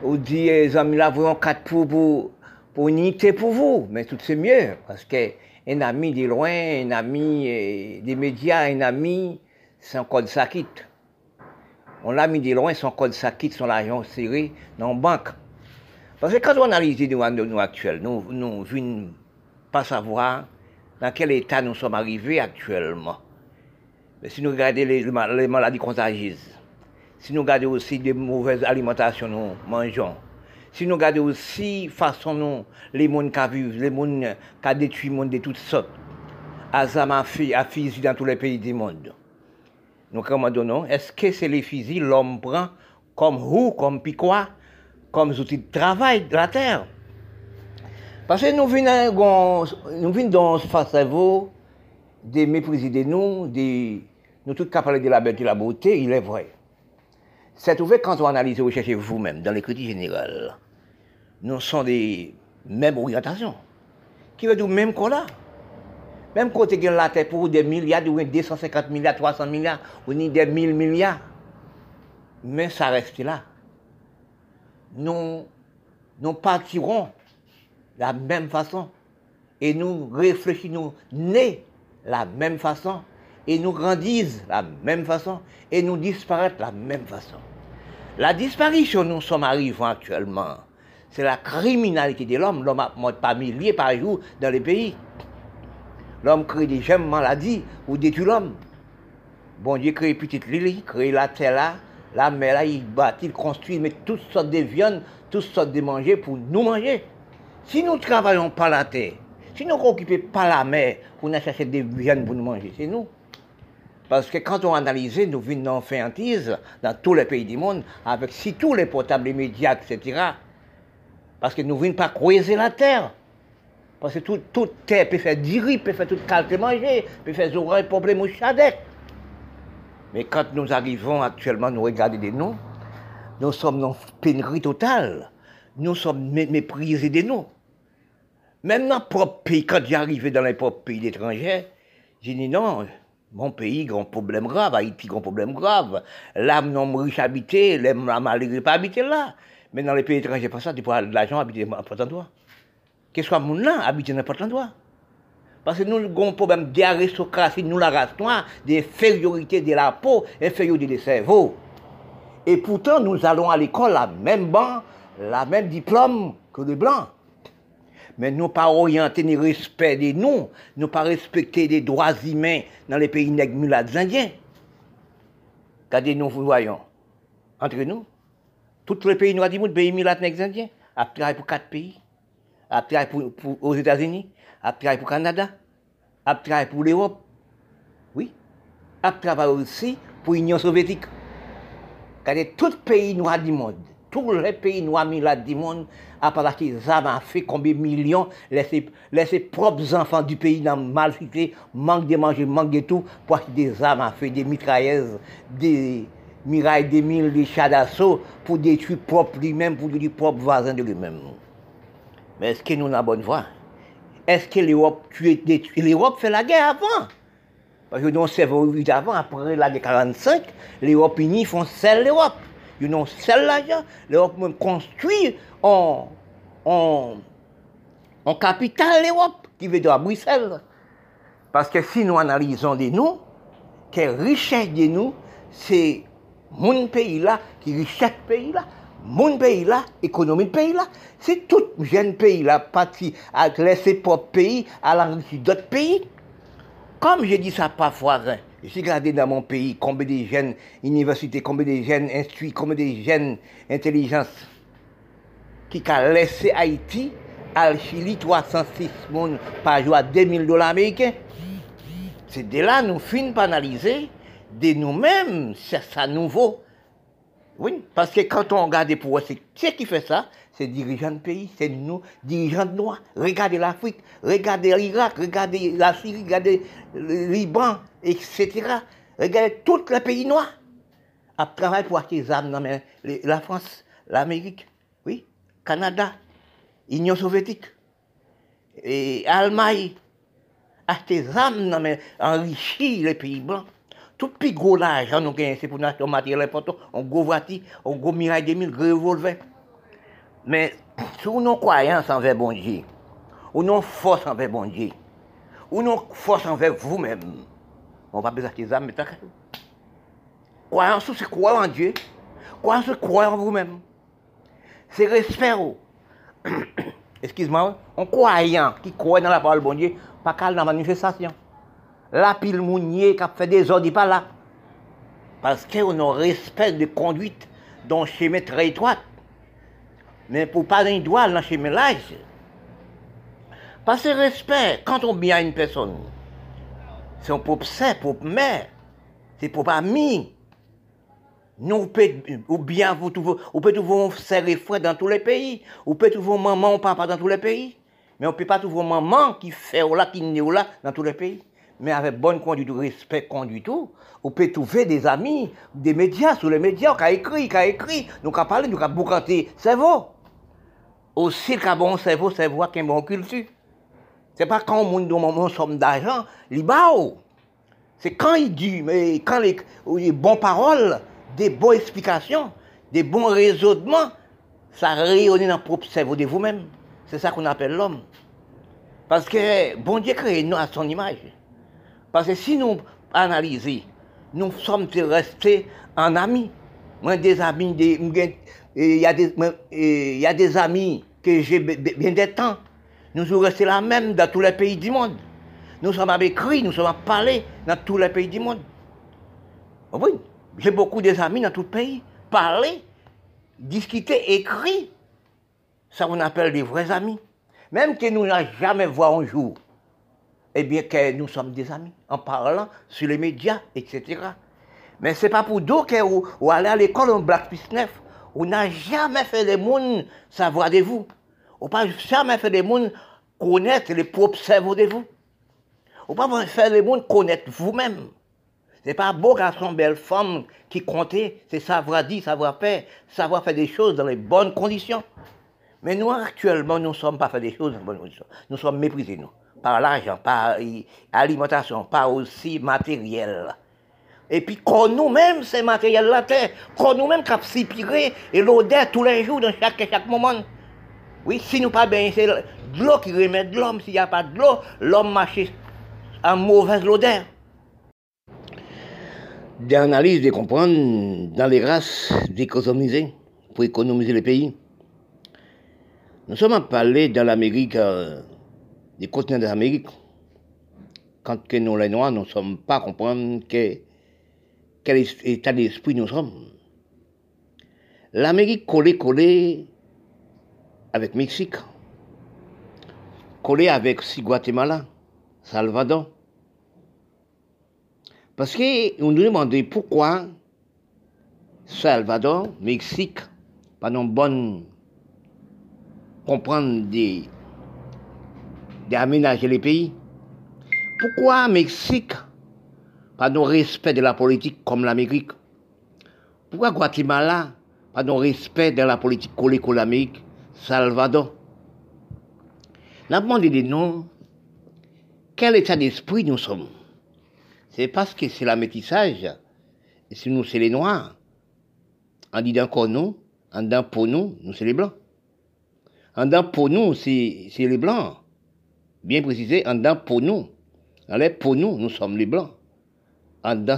Speaker 1: on dit, les amis là, vous quatre pour vous pour unité pour vous, mais tout c'est mieux, parce qu'un ami de loin, un ami euh, des médias, un ami, son code ça. On l'a mis de loin, son code ça quitte, son argent serré dans la banque. Parce que quand on analyse nous, nous actuels, nous ne venons pas savoir dans quel état nous sommes arrivés actuellement. Mais si nous regardons les, les maladies contagieuses, si nous regardons aussi des mauvaises alimentations nous mangeons, si nous regardons aussi façon nous, les mondes qui vivent, les mondes qui détruit le monde de toutes sortes, Azama a fusil dans tous les pays du monde. Nous commandons, est-ce que c'est les fusils l'homme prend comme roue, comme piquois, comme outils de travail de la terre? Parce que nous venons, nous venons dans face à vous, de mépriser de nous, de, nous tous parler de la beauté, de la beauté, il est vrai. C'est ouvert quand on analyse et recherchez vous-même dans l'écriture générale. Nous sommes des mêmes orientations. Qui veut dire même qu'on a. Même quand tu la terre pour des milliards, ou 250 milliards, 300 milliards, ou ni des 1000 milliards. Mais ça reste là. Nous, nous partirons de la même façon. Et nous réfléchissons, nés la même façon. Et nous grandissons la même façon. Et nous disparaître la même façon. La disparition nous sommes arrivés actuellement, c'est la criminalité de l'homme. L'homme a pas milliers par jour dans les pays. L'homme crée des gemmes maladies ou détruit l'homme. Bon Dieu crée petite lily, crée la terre là, la mer là, il bâtit, il construit, met toutes sortes de viandes, toutes sortes de manger pour nous manger. Si nous ne travaillons pas la terre, si nous n'occupons pas la mer pour nous chercher des viandes pour nous manger, c'est nous. Parce que quand on analyse, nous venons d'infantise dans tous les pays du monde, avec si tous les potables, les médias, etc. Parce que nous ne venons pas creuser la terre. Parce que toute terre peut faire riz, peut faire toute qualité manger, peut faire des problèmes au chadec. Mais quand nous arrivons actuellement, nous regardons des noms, nous sommes dans pénurie totale. Nous sommes méprisés des noms. Même dans propre pays, quand j'arrivais dans les propres pays étrangers, j'ai dit non, mon pays, grand problème grave, Haïti, grand problème grave. L'âme non riche habité, l'âme malheureux pas habité là. Mais dans les pays étrangers, pas ça, tu peux de l'argent habiter n'importe endroit. Qu'est-ce que mon là, habiter n'importe endroit. Parce que nous avons un problème d'aristocratie, nous la race noire, d'infériorité de la peau, infériorité des cerveaux. Et pourtant, nous allons à l'école, la même banc, la même diplôme que les blancs. Mais nous pas orienté ni respect de nous, nous pas respecter les droits humains dans les pays nègres indiens. Regardez-nous, vous voyons, entre nous, tous les pays noirs du monde, pays mulâtres indiens, à travailler pour quatre pays, pour, pour, aux États-Unis, à travailler pour le Canada, à travailler pour l'Europe, oui, travailler aussi pour l'Union soviétique. Regardez, tous les pays noirs du monde, tous les pays noirs mulâtres du monde, à part qu'ils ont fait combien de millions, laisser, laisser propres enfants du pays dans mal cité, manque de manger, manque de tout, pour acheter des armes à feu, des mitrailleuses, des mirailles des mille, des chats d'assaut, pour détruire propre lui-même, pour détruire propre voisin de lui-même. Mais est-ce que nous avons la bonne voie? Est-ce que l'Europe détruit? L'Europe fait la guerre avant Parce que nous savons avant, après la guerre 45, l'Europe unie font celle l'Europe. Ils ont celle l'argent. L'Europe même construit en, en, en capitale l'Europe, qui veut dire à Bruxelles. Parce que si nous analysons de nous, quelle richesse de nous, c'est mon pays là, qui richesse pays là, mon pays là, économie pays là, c'est tout jeune pays là, parti à laisser propre pays à l'enrichir d'autres pays. Comme je dis ça parfois, hein, j'ai regardé dans mon pays combien de jeunes universités, combien de jeunes instruits, combien de jeunes intelligences qui a laissé Haïti à Chili 306 personnes par jour à 2000 dollars américains. C'est de là nous finissons par analyser de nous-mêmes, c'est ça nouveau. Oui, parce que quand on regarde pour c'est qui fait ça? C'est dirigeants de pays, c'est nous, dirigeants de noirs. Regardez l'Afrique, regardez l'Irak, regardez la Syrie, regardez le Liban, etc. Regardez tous les pays noirs. À travailler pour acheter des armes dans la France, l'Amérique, oui, Canada, Union soviétique, et Allemagne, acheter des armes dans enrichir les pays blancs. Tout plus gros l'argent gagnons, c'est pour nous acheter matériel important, gros voiture, un gros miraille 2000, gros revolver. Mais si nous croyance envers bon Dieu, ou non force envers bon Dieu, ou non force envers vous-même, on va besoin âmes, mais Croyance, c'est croire en Dieu. Croyance, c'est croire en vous-même. C'est respect. [coughs] Excuse-moi, un croyant qui croit dans la parole de bon Dieu, pas qu'à la manifestation. La pile mounier qui a fait des ordres, pas là. Parce qu'on a respect de conduite dans le chemin très étroit. Mais pour pas un doigt dans là, parce que respect, quand on bien une personne, c'est un propre saint, propre mère, c'est propre ami. Nous, peut, ou bien vous trouvez, on peut trouver un frère frère dans tous les pays. On peut trouver maman ou papa dans tous les pays. Mais on ne peut pas trouver maman qui fait là, qui n'est là dans tous les pays. Mais avec bonne conduite, respect, conduite, tout, on peut trouver des amis, des médias, sur les médias, qui a écrit, qui a écrit, qui a parlé, nous qui a boucanté, cerveau. Aussi, qui a bon cerveau, cerveau qui a bon culture. C'est pas quand on donne une somme d'argent, il C'est quand il dit, mais quand les, les bonnes paroles, des bonnes explications, des bons raisonnements, ça rayonne dans le propre cerveau de vous-même. C'est ça qu'on appelle l'homme. Parce que bon Dieu crée nous à son image. Parce que si nous analysons, nous sommes restés en amis. Moi, des amis, il y, a des, y a des amis que j'ai bien des temps. Nous sommes restés là même dans tous les pays du monde. Nous sommes écrits, nous sommes parlés dans tous les pays du monde. Oui, j'ai beaucoup d'amis dans tout le pays. Parler, discuter, écrire. Ça, on appelle des vrais amis. Même que nous n'avons jamais vu un jour, eh bien, que nous sommes des amis, en parlant sur les médias, etc. Mais ce n'est pas pour d'autres qu'on aller à l'école en Black 9. On n'a jamais fait les monde savoir de vous. On n'a jamais fait les monde connaître les propres cerveaux de vous. On n'a pas fait les monde connaître vous-même. C'est pas beau garçon, belle femme qui comptait, c'est savoir dire, savoir faire, savoir faire des choses dans les bonnes conditions. Mais nous, actuellement, nous ne sommes pas fait des choses dans les bonnes conditions. Nous sommes méprisés, nous, par l'argent, par l'alimentation, par aussi matériel. Et puis, quand nous-mêmes, ces matériels-là, quand nous-mêmes, qui et l'odeur tous les jours, dans chaque, chaque moment. Oui, si nous pas bien, de l'eau qui remet de l'homme. S'il n'y a pas de l'eau, l'homme marche en mauvaise odeur. Des analyses de comprendre dans les races d'économiser, pour économiser les pays. Nous sommes à parler dans l'Amérique, euh, des continents de l'Amérique, quand que nous, les Noirs, nous ne sommes pas comprendre quel état d'esprit nous sommes. L'Amérique collée, collée avec Mexique, collée avec Guatemala, Salvador. Parce que nous nous demandons pourquoi Salvador, Mexique, pas non bonne comprendre d'aménager les pays. Pourquoi Mexique pas de respect de la politique comme l'Amérique Pourquoi Guatemala pas de respect de la politique collée l'Amérique? Salvador N'a demandé des noms. Quel état d'esprit nous sommes? C'est parce que c'est la métissage. Et si nous, c'est les Noirs. En disant qu'on nous, en disant pour nous, nous, c'est les Blancs. En disant pour nous, c'est les Blancs. Bien précisé, en disant pour nous. Alors, pour nous, nous sommes les Blancs.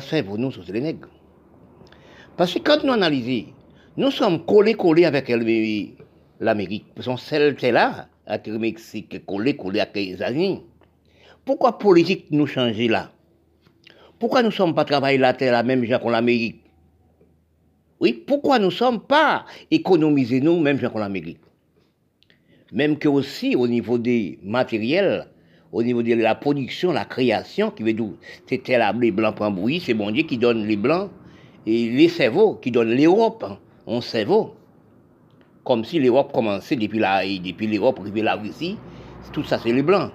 Speaker 1: C'est pour nous, c'est les nègres. Parce que quand nous analysons, nous sommes collés, collés avec l'Amérique. Parce que celle là, avec le Mexique, collés, collés avec les États-Unis. Pourquoi politique nous changer là? Pourquoi nous ne sommes pas travailler la terre la même gens qu'on l'Amérique? Oui, pourquoi nous ne sommes pas économiser nous, même gens qu'on l'Amérique? Même que aussi au niveau des matériels, au niveau de la production, la création, qui veut dire, c'était la les blancs pour bruit, c'est bon Dieu qui donne les blancs et les cerveaux, qui donne l'Europe, on hein, cerveau. Comme si l'Europe commençait depuis la, depuis l'Europe, depuis la Russie, tout ça c'est les blancs.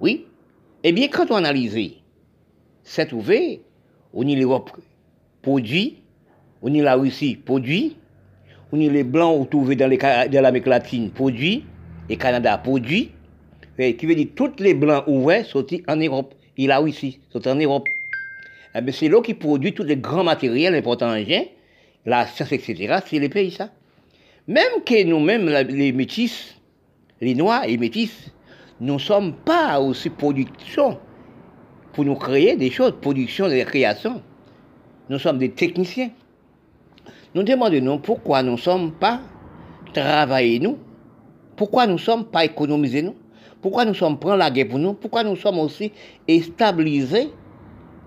Speaker 1: Oui. Eh bien, quand on analyse, c'est ouvert, on y l'Europe produit, on y la Russie produit, on y les blancs trouvés dans l'Amérique latine produit, et Canada produit, qui veut dire tous les blancs ouverts sortis en Europe. Il a aussi sorti en Europe. Eh c'est là qui produit tous les grands matériels importants, la science, etc. C'est les pays, ça. Même que nous-mêmes, les métis, les noirs et métis, nous ne sommes pas aussi production pour nous créer des choses, production et création. Nous sommes des techniciens. Nous demandons pourquoi nous ne sommes pas travailler nous, pourquoi nous ne sommes pas économiser nous, pourquoi nous sommes prendre la guerre pour nous, pourquoi nous sommes aussi stabiliser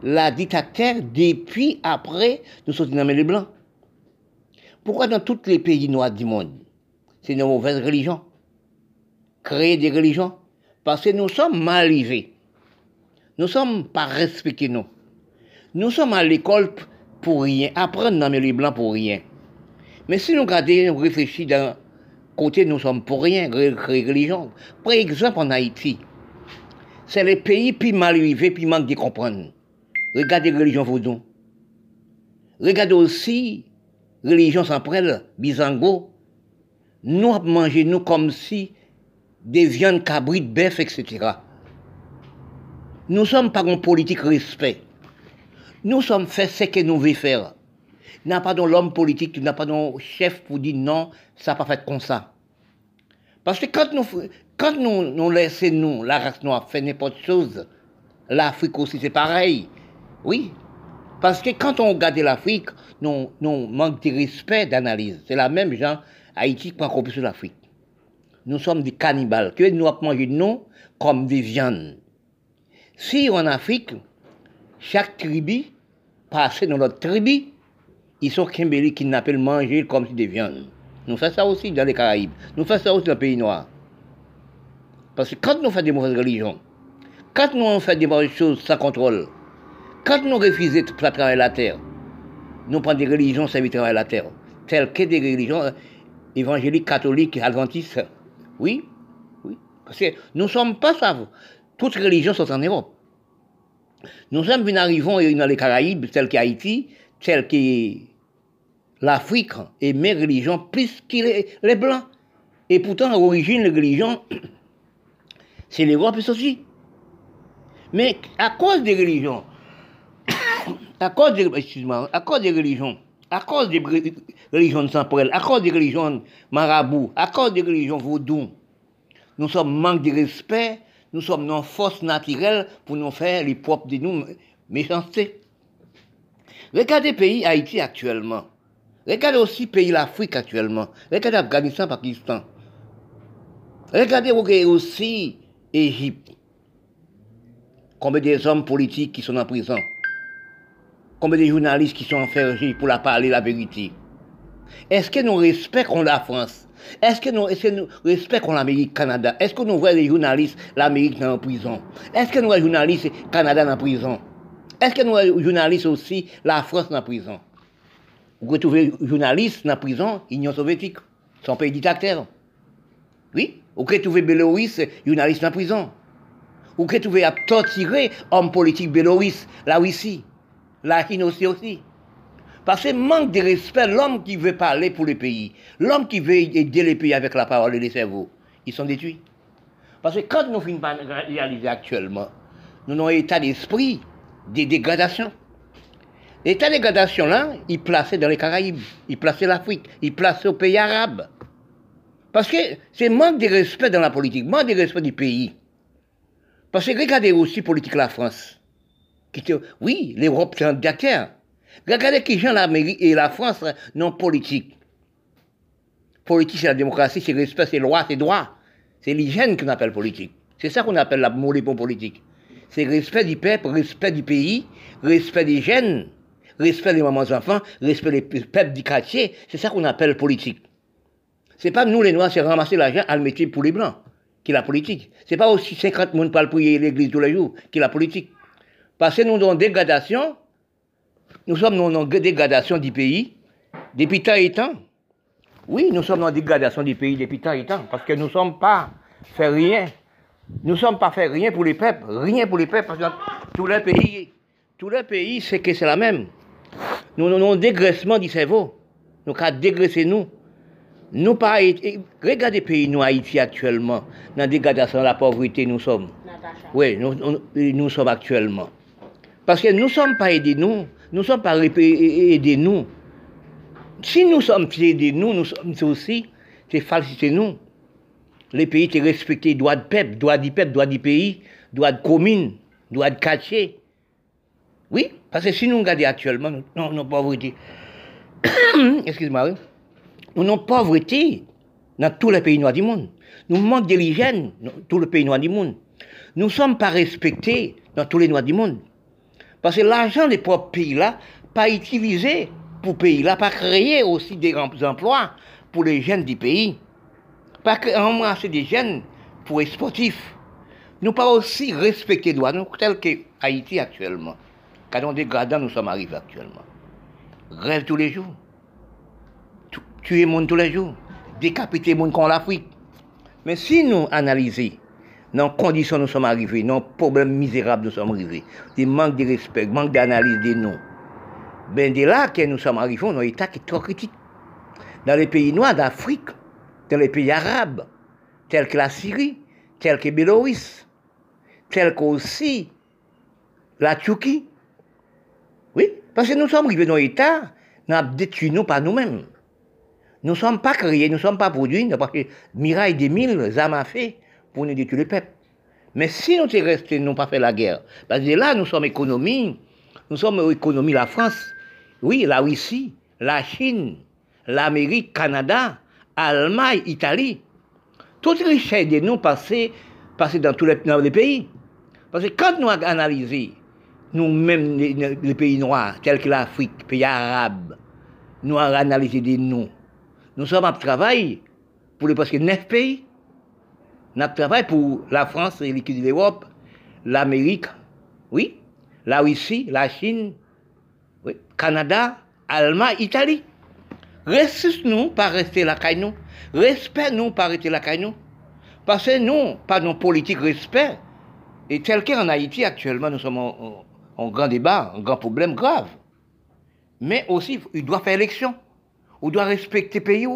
Speaker 1: la dictature depuis après nous sommes dans les blancs. Pourquoi dans tous les pays noirs du monde, c'est une mauvaise religion? Créer des religions? Parce que nous sommes mal arrivés. Nous ne sommes pas respectés, nous. Nous sommes à l'école pour rien, apprendre dans les blancs pour rien. Mais si nous regardons, réfléchissons d'un côté, nous sommes pour rien, religion. Par exemple, en Haïti, c'est les pays plus mal arrivés, plus manquent de comprendre. Regardez religion vaudou. Regardez aussi religion sans prêle, Bizango. Nous mangé nous comme si des viandes cabrites, bœuf, etc. Nous sommes pas en politique respect. Nous sommes fait ce que nous voulons faire. N'a pas de l'homme politique, n'a pas de chef pour dire non, ça n'a pas fait comme ça. Parce que quand nous, quand nous, nous laissons nous, la race noire, faire n'importe chose, l'Afrique aussi c'est pareil. Oui. Parce que quand on regarde l'Afrique, nous, nous manque de respect d'analyse. C'est la même gens, Haïti qui prend sur l'Afrique nous sommes des cannibales, que nous avons mangé nous comme des viandes. Si en Afrique, chaque tribu passe dans notre tribu, ils sont Kimbeli qui n'appellent manger comme des viandes. Nous faisons ça aussi dans les Caraïbes. Nous faisons ça aussi dans les pays noirs. Parce que quand nous faisons des mauvaises religions, quand nous faisons des mauvaises choses sans contrôle, quand nous refusons de travailler la terre, nous prenons des religions sans travailler la terre, telles que des religions évangéliques, catholiques, adventistes, oui, oui. Parce que nous ne sommes pas ça. Toutes les religions sont en Europe. Nous sommes venus dans les Caraïbes, telles qu'Haïti, telles que l'Afrique, et mes religions plus que les, Blancs. Et pourtant, à l'origine, les religions, [coughs] c'est l'Europe aussi. Mais [coughs] à cause des religions, à cause des, à cause des religions, à cause des religions à cause des religions marabouts, à cause des religions vaudou, nous sommes manque de respect, nous sommes non force naturelle pour nous faire les propres de nous méchanceté. Regardez pays Haïti actuellement. Regardez aussi pays l'Afrique actuellement. Regardez Afghanistan, Pakistan. Regardez aussi Égypte. Combien des hommes politiques qui sont en prison? Combien de journalistes qui sont enfermés pour la parler la vérité? Est-ce que nous respectons la France? Est-ce que nous, respectons l'Amérique, Canada? Est-ce que nous voyons les journalistes, l'Amérique la prison? Est-ce que nous voyons les journalistes, Canada la prison? Est-ce que nous voyons les journalistes aussi, la France la prison? Vous retrouvez les journalistes dans la prison, Union soviétique, son pays dictateur. Oui? Vous retrouvez Bélorusse, journalistes dans la prison. Vous retrouvez à torturer hommes politiques Bélorusse, la Russie, la Chine aussi aussi. Parce que manque de respect, l'homme qui veut parler pour le pays, l'homme qui veut aider le pays avec la parole et les cerveaux, ils sont détruits. Parce que quand nous finissons par réaliser actuellement, nous avons un état d'esprit de dégradation. L'état de dégradation là, il placé dans les Caraïbes, il placé l'Afrique, il placé aux pays arabes. Parce que c'est manque de respect dans la politique, manque de respect du pays. Parce que regardez aussi politique la France. Qui oui, l'Europe c'est un dictateur. Regardez qui gens l'Amérique et la France non politique. Politique, c'est la démocratie, c'est respect, c'est loi, c'est droit. C'est l'hygiène qu'on appelle politique. C'est ça qu'on appelle la pour politique. C'est respect du peuple, respect du pays, respect des jeunes, respect des mamans enfants, respect des peuples du quartier. C'est ça qu'on appelle politique. C'est pas nous les Noirs, c'est ramasser l'argent à le mettre pour les Blancs, qui est la politique. C'est pas aussi 50 personnes pour prier l'église tous les jours, qui est la politique. Parce que nous avons dégradation, nous sommes dans une dégradation du pays depuis tant et temps. Oui, nous sommes dans dégradation du pays depuis tant et temps, parce que nous ne sommes pas fait rien. Nous ne sommes pas fait rien pour les peuples, rien pour les peuples, parce que tous les pays, tous les pays, c'est que c'est la même. Nous avons un dégraissement du cerveau. Nous avons dégraissé nous. Nous pas regardez pays, nous, Haïti actuellement, dans dégradation de la pauvreté, nous sommes. Oui, nous, nous sommes actuellement. Parce que nous ne sommes pas aidés, nous. Nous sommes pas aidés, nous. Si nous sommes aidés, nous, nous sommes aussi, c'est falsité, nous. Les pays, c'est respecter droit de peuple, droit du peuple, droit du pays, droit de commune, droit de quartier. Oui, parce que si nous regardons actuellement, nous avons pauvreté. [coughs] Excuse-moi, nous avons pauvreté dans tous les pays noirs du monde. Nous manquons de l'hygiène dans tous les pays noirs du monde. Nous ne sommes pas respectés dans tous les noirs du monde. Parce que l'argent des propres pays-là, pas utilisé pour pays-là, pas créer aussi des emplois pour les jeunes du pays. Pas embrasser des jeunes pour les sportifs. Nous pas aussi respecter les droits, nous, tel que Haïti actuellement. Quand on dégrade, nous sommes arrivés actuellement. Rêve tous les jours. Tuer monde tous les jours. Décapiter monde comme l'Afrique. Mais si nous analysons dans les conditions nous sommes arrivés, dans problèmes misérables nous sommes arrivés, des manques de respect, manque d'analyse de nous. Ben de là que nous sommes arrivés, dans un état qui est trop critique. Dans les pays noirs d'Afrique, dans les pays arabes, tels que la Syrie, tels que Bélorusse, tels qu'aussi la Turquie. Parce que nous sommes arrivés dans un état, nous avons détruit nous par nous-mêmes. Nous ne sommes pas créés, nous ne sommes pas produits, parce que Miraille des mille, Zama fait, pour nous détruire le peuple. Mais si nous sommes restés, nous pas fait la guerre, parce que là, nous sommes économie, nous sommes économie la France, oui, la Russie, la Chine, l'Amérique, Canada, Allemagne, Italie. Toutes les richesses de nous passées, passées dans tous les, pays. Parce que quand nous avons analysé nous-mêmes les, pays noirs, tels que l'Afrique, pays arabes, nous avons analysé des nous. Nous sommes en travail pour les presque neuf pays. Nous travaillons pour la France et l'équipe de l'Europe, l'Amérique, oui, la Russie, la Chine, oui, Canada, Allemagne, Italie. Reste nous pas rester la caille nous. Respect nous pas rester la caille nous. Parce que nous, pas nos politiques respect. Et tel qu'en Haïti actuellement, nous sommes en, grand débat, un grand problème grave. Mais aussi, il doit faire élection. On doit respecter le pays.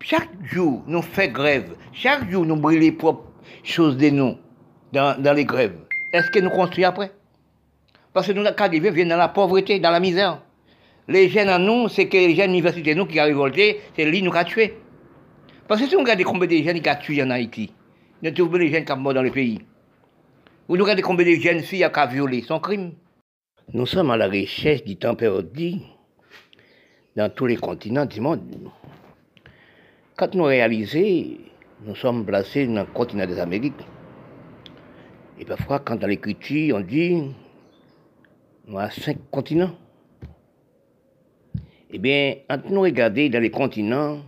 Speaker 1: Chaque jour, nous faisons grève. Chaque jour, nous brûlons les propres choses de nous dans, les grèves. Est-ce que nous construisons après? Parce que nous, quand ils viennent dans la pauvreté, dans la misère. Les jeunes en nous, c'est que les jeunes universitaires nous qui ont révolté, c'est lui nous qui a tués. Parce que si on regarde combien de jeunes qui ont tué en Haïti, Nous trouvons les jeunes qui sont morts dans le pays. Vous nous regardez combien de jeunes filles ont violé son crime? Nous sommes à la recherche du temps perdu dans tous les continents du monde. Quand nous réalisons, nous sommes placés dans le continent des Amériques. Et parfois, quand dans l'écriture, on dit, nous avons cinq continents. Eh bien, quand nous regardons dans les continents,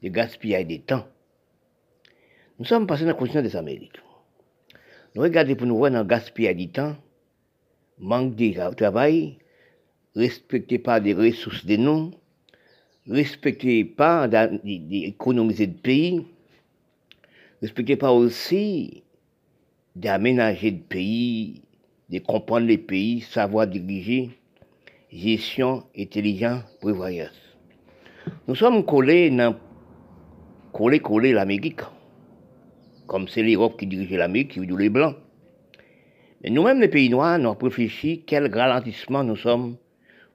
Speaker 1: le gaspillage des temps, nous sommes passés dans le continent des Amériques. Nous regardons pour nous voir dans gaspillage du temps, manque de travail, respectez pas des ressources de nous, respectez pas d'économiser le pays, respectez pas aussi d'aménager le pays, de comprendre le pays, savoir diriger, gestion intelligente, prévoyance. Nous sommes collés dans collés, collés l'Amérique, comme c'est l'Europe qui dirige l'Amérique, qui veut les Blancs. Mais nous-mêmes, les pays noirs, nous avons réfléchi quel ralentissement nous sommes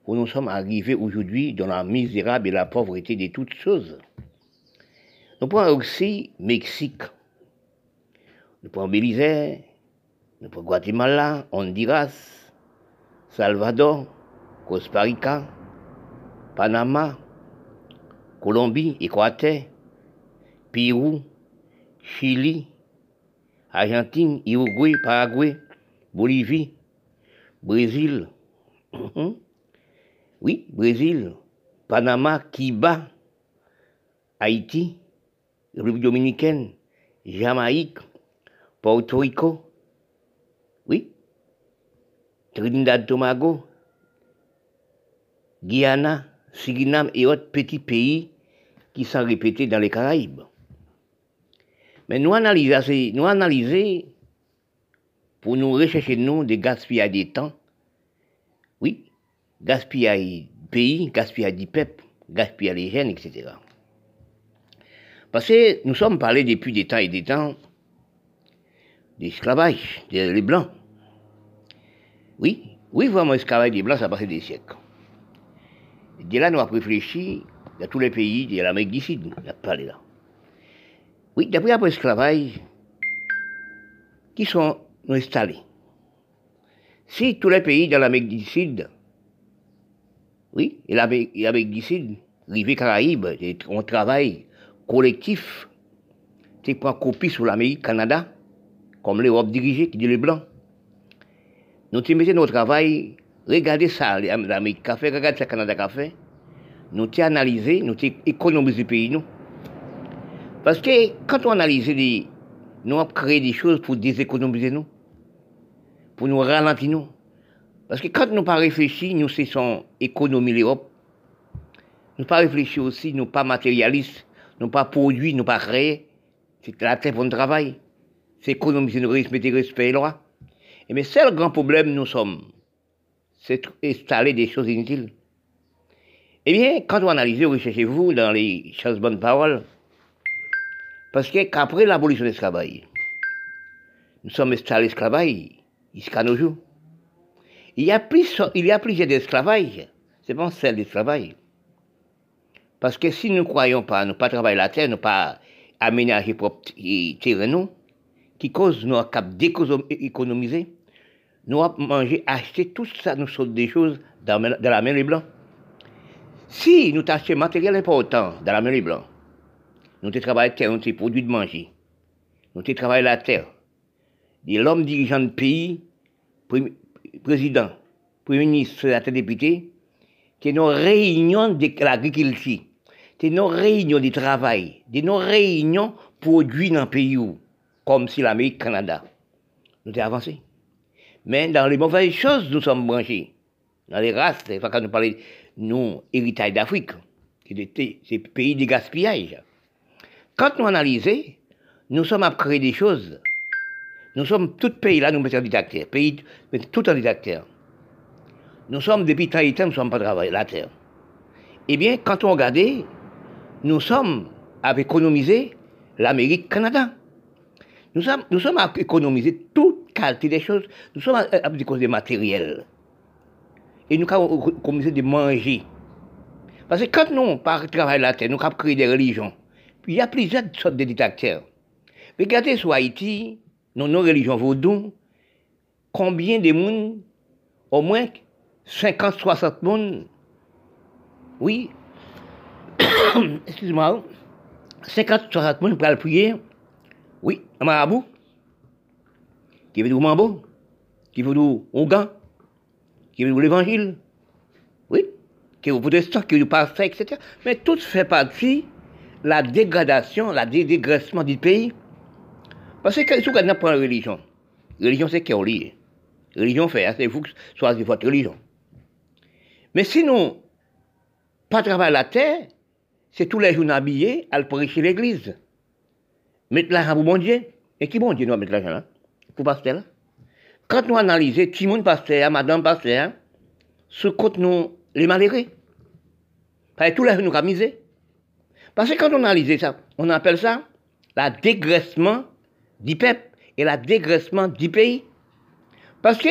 Speaker 1: où nous sommes arrivés aujourd'hui dans la misérable et la pauvreté de toutes choses. Nous prenons aussi Mexique, nous prenons Belize, nous prenons Guatemala, Honduras, Salvador, Costa Rica, Panama, Colombie, Équateur, Pérou, Chili, Argentine, Uruguay, Paraguay, Bolivie, Brésil, hum, oui, Brésil, Panama, Cuba, Haïti, République dominicaine, Jamaïque, Porto Rico, oui, Trinidad Tobago, Guyana, Suriname et autres petits pays qui sont répétés dans les Caraïbes. Mais nous analysons, nous analyser pour nous rechercher nous des gaspillages des temps, oui, gaspillage pays, gaspillage du peuple, gaspillage les jeunes, etc. Parce que nous sommes parlés depuis des temps et des temps d'esclavage des Blancs. Oui, oui, vraiment, l'esclavage des Blancs, ça a passé des siècles. De là, nous avons réfléchi dans tous les pays de l'Amérique du Sud, on a parlé là. Oui, d'après l'esclavage, qui sont installés. Si tous les pays de l'Amérique du Sud oui, et l'Amérique du Sud, rivière Caraïbes, on travail collectif. Tu prends copie sur l'Amérique, Canada, comme l'Europe dirigée, qui dit les Blancs. Nous mettons notre travail, regardez ça, l'Amérique fait, regardez ça, Canada fait. Nous t'ai analysé, nous t'ai économisé le pays, nous. Parce que quand on analyse, nous avons créé des choses pour déséconomiser nous, pour nous ralentir nous. Parce que quand nous pas réfléchi, nous cessons économie l'Europe. Nous pas réfléchi aussi, nous pas matérialistes, nous pas produits, nous pas créés. C'est la terre pour le travail. C'est économiser nous respecter respect et loi. Et mais seul grand problème nous sommes, c'est installer des choses inutiles. Eh bien, quand vous analysez, recherchez-vous dans les choses bonnes paroles, parce qu'après l'abolition de l'esclavage, nous sommes installés l'esclavage jusqu'à nos jours. Il y a, plus, il y a plusieurs d'esclavage. C'est pas celle d'esclavage. Parce que si nous ne croyons pas, nous pas travailler la terre, nous pas aménager propre terrain, qui cause nous cap d'économiser, nous avons manger, acheter tout ça, nous sommes des choses dans, la mer des blancs. Si nous achetons matériel important dans la mer des blancs, nous travaillons la terre, nous produits de manger, nous travaillons la terre. L'homme dirigeant du pays, président, premier ministre, sénateur, député, c'est nos réunions de l'agriculture, c'est nos réunions de travail, c'est nos réunions produits dans le pays, comme si l'Amérique, Canada. Nous avons avancé. Mais dans les mauvaises choses, nous sommes branchés. Dans les races, c'est quand nous parlons, nous, héritage d'Afrique, c'est pays de gaspillage. Quand nous analysons, nous sommes à créer des choses nous sommes tous pays là, nous mettons en didactère. Pays, tout en didactère. Nous sommes depuis longtemps, nous ne sommes pas travaillés la terre. Eh bien, quand on regarde, nous sommes à économiser l'Amérique, Canada. Nous sommes, nous sommes à économiser toute qualité des choses. Nous sommes à, à des matériels. Et nous avons économiser de manger. Parce que quand nous, par travail la terre, nous avons créé des religions. Il y a plusieurs sortes de dictateurs. Regardez sur Haïti, dans nos religions vaudou, combien de monde, au moins 50, 60 monde, oui, [coughs] excuse-moi, 50, 60 monde pour prier, oui, un marabout, qui veut du mambo, qui veut du ougan, qui veut de l'évangile, oui, qui veut protestant, qui veut du pasteur, etc. Mais tout fait partie la dégradation, la dégraissement du pays. Parce que vous regardez pour la religion, religion c'est qui est lié. Religion fait, hein, c'est vous qui choisissez votre religion. Mais sinon, pas travailler la terre, c'est tous les jours habillés à prêcher l'église. Mettre l'argent pour bon Dieu. Et qui bon Dieu nous mettre l'argent là Pour pasteur là? Quand nous analysons, le monde pasteur, madame pasteur, ce compte nous les malheureux. Parce que tous les jours nous misé. Parce que quand on analyse ça, on appelle ça la dégraissement du peuple et la dégraissement du pays. Parce que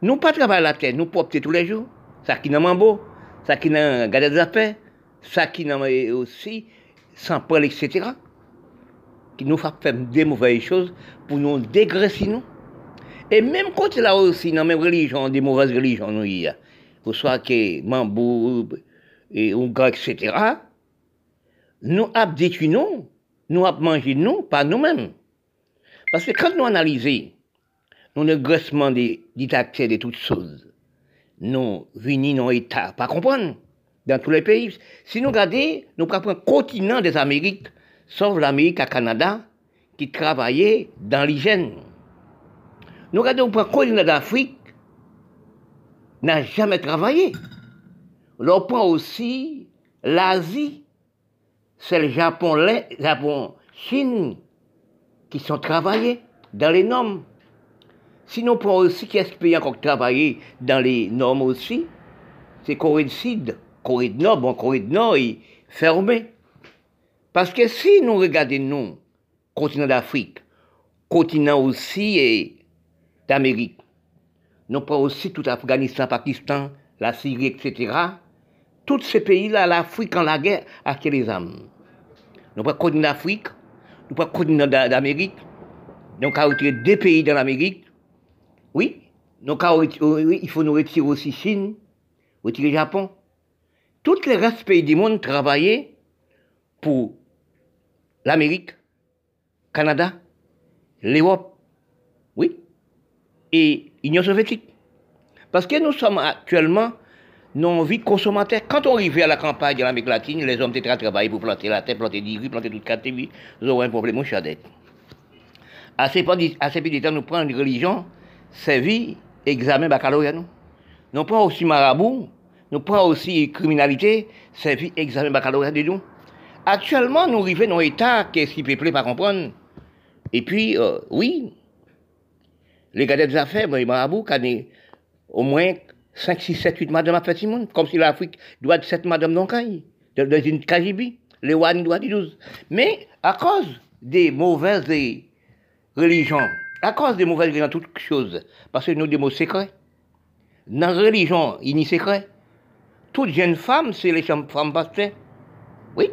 Speaker 1: nous pas travailler la terre, nous porter tous les jours. Ça qui n'a beau, ça qui n'a gardé des affaires, ça qui n'a aussi sans parler, etc. Qui nous fait des mauvaises choses pour nous dégraisser nous. Et même quand là aussi, dans même religion, des mauvaises religions, nous y a, que soit que Mambou, et etc., nous avons détruit nous, nous avons mangé nous, pas nous-mêmes. Parce que quand nous analysons, nous le graissement des dictateurs de toutes choses, nous venons dans l'État, pas comprendre, dans tous les pays. Si nous regardons, nous prenons un continent des Amériques, sauf l'Amérique à Canada, qui travaillait dans l'hygiène. Nous regardons, un continent d'Afrique, n'a jamais travaillé. On prend aussi l'Asie, c'est le Japon, le Japon, Chine, qui sont travaillés dans les normes. Sinon, pour aussi, qui encore travailler dans les normes aussi C'est Corée du Sud, Corée du Nord, bon, Corée du Nord est fermé. Parce que si nous regardons, nous, continent d'Afrique, continent aussi d'Amérique, nous prenons aussi tout Afghanistan, Pakistan, la Syrie, etc. Tous ces pays-là, l'Afrique en la guerre, a les âmes? Nous prenons continent d'Afrique, nous pas continent d'Amérique. Donc, à retirer deux pays dans l'Amérique. Oui. Donc, il faut nous retirer aussi Chine, retirer Japon. Tous les restes pays du monde travaillaient pour l'Amérique, Canada, l'Europe, oui, et l'Union soviétique. Parce que nous sommes actuellement non vie consommateurs. Quand on arrive à la campagne de l'Amérique latine, les hommes étaient travaillés pour planter la terre, planter du riz, planter toute catégorie, ils auront un problème au chadet. À ces petits temps, nous prenons une religion, vie, examen baccalauréat. Nous, nous prenons aussi marabout, nous prenons aussi criminalité, vie, examen baccalauréat de nous. Actuellement, nous arrivons dans un état qui est peuplé par comprendre. Et puis, euh, oui, les gars des affaires, les marabouts, au moins 5, 6, 7, 8 madame à faire monde, comme si l'Afrique doit être 7 madame dans dans une Kajibi, les Wani doivent 12. Mais à cause des mauvaises religions, à cause des mauvaises religions, toutes choses, parce que nous des mots secrets, dans la religion, il y a secret. Toutes jeunes femmes, c'est les femmes pasteurs. Oui,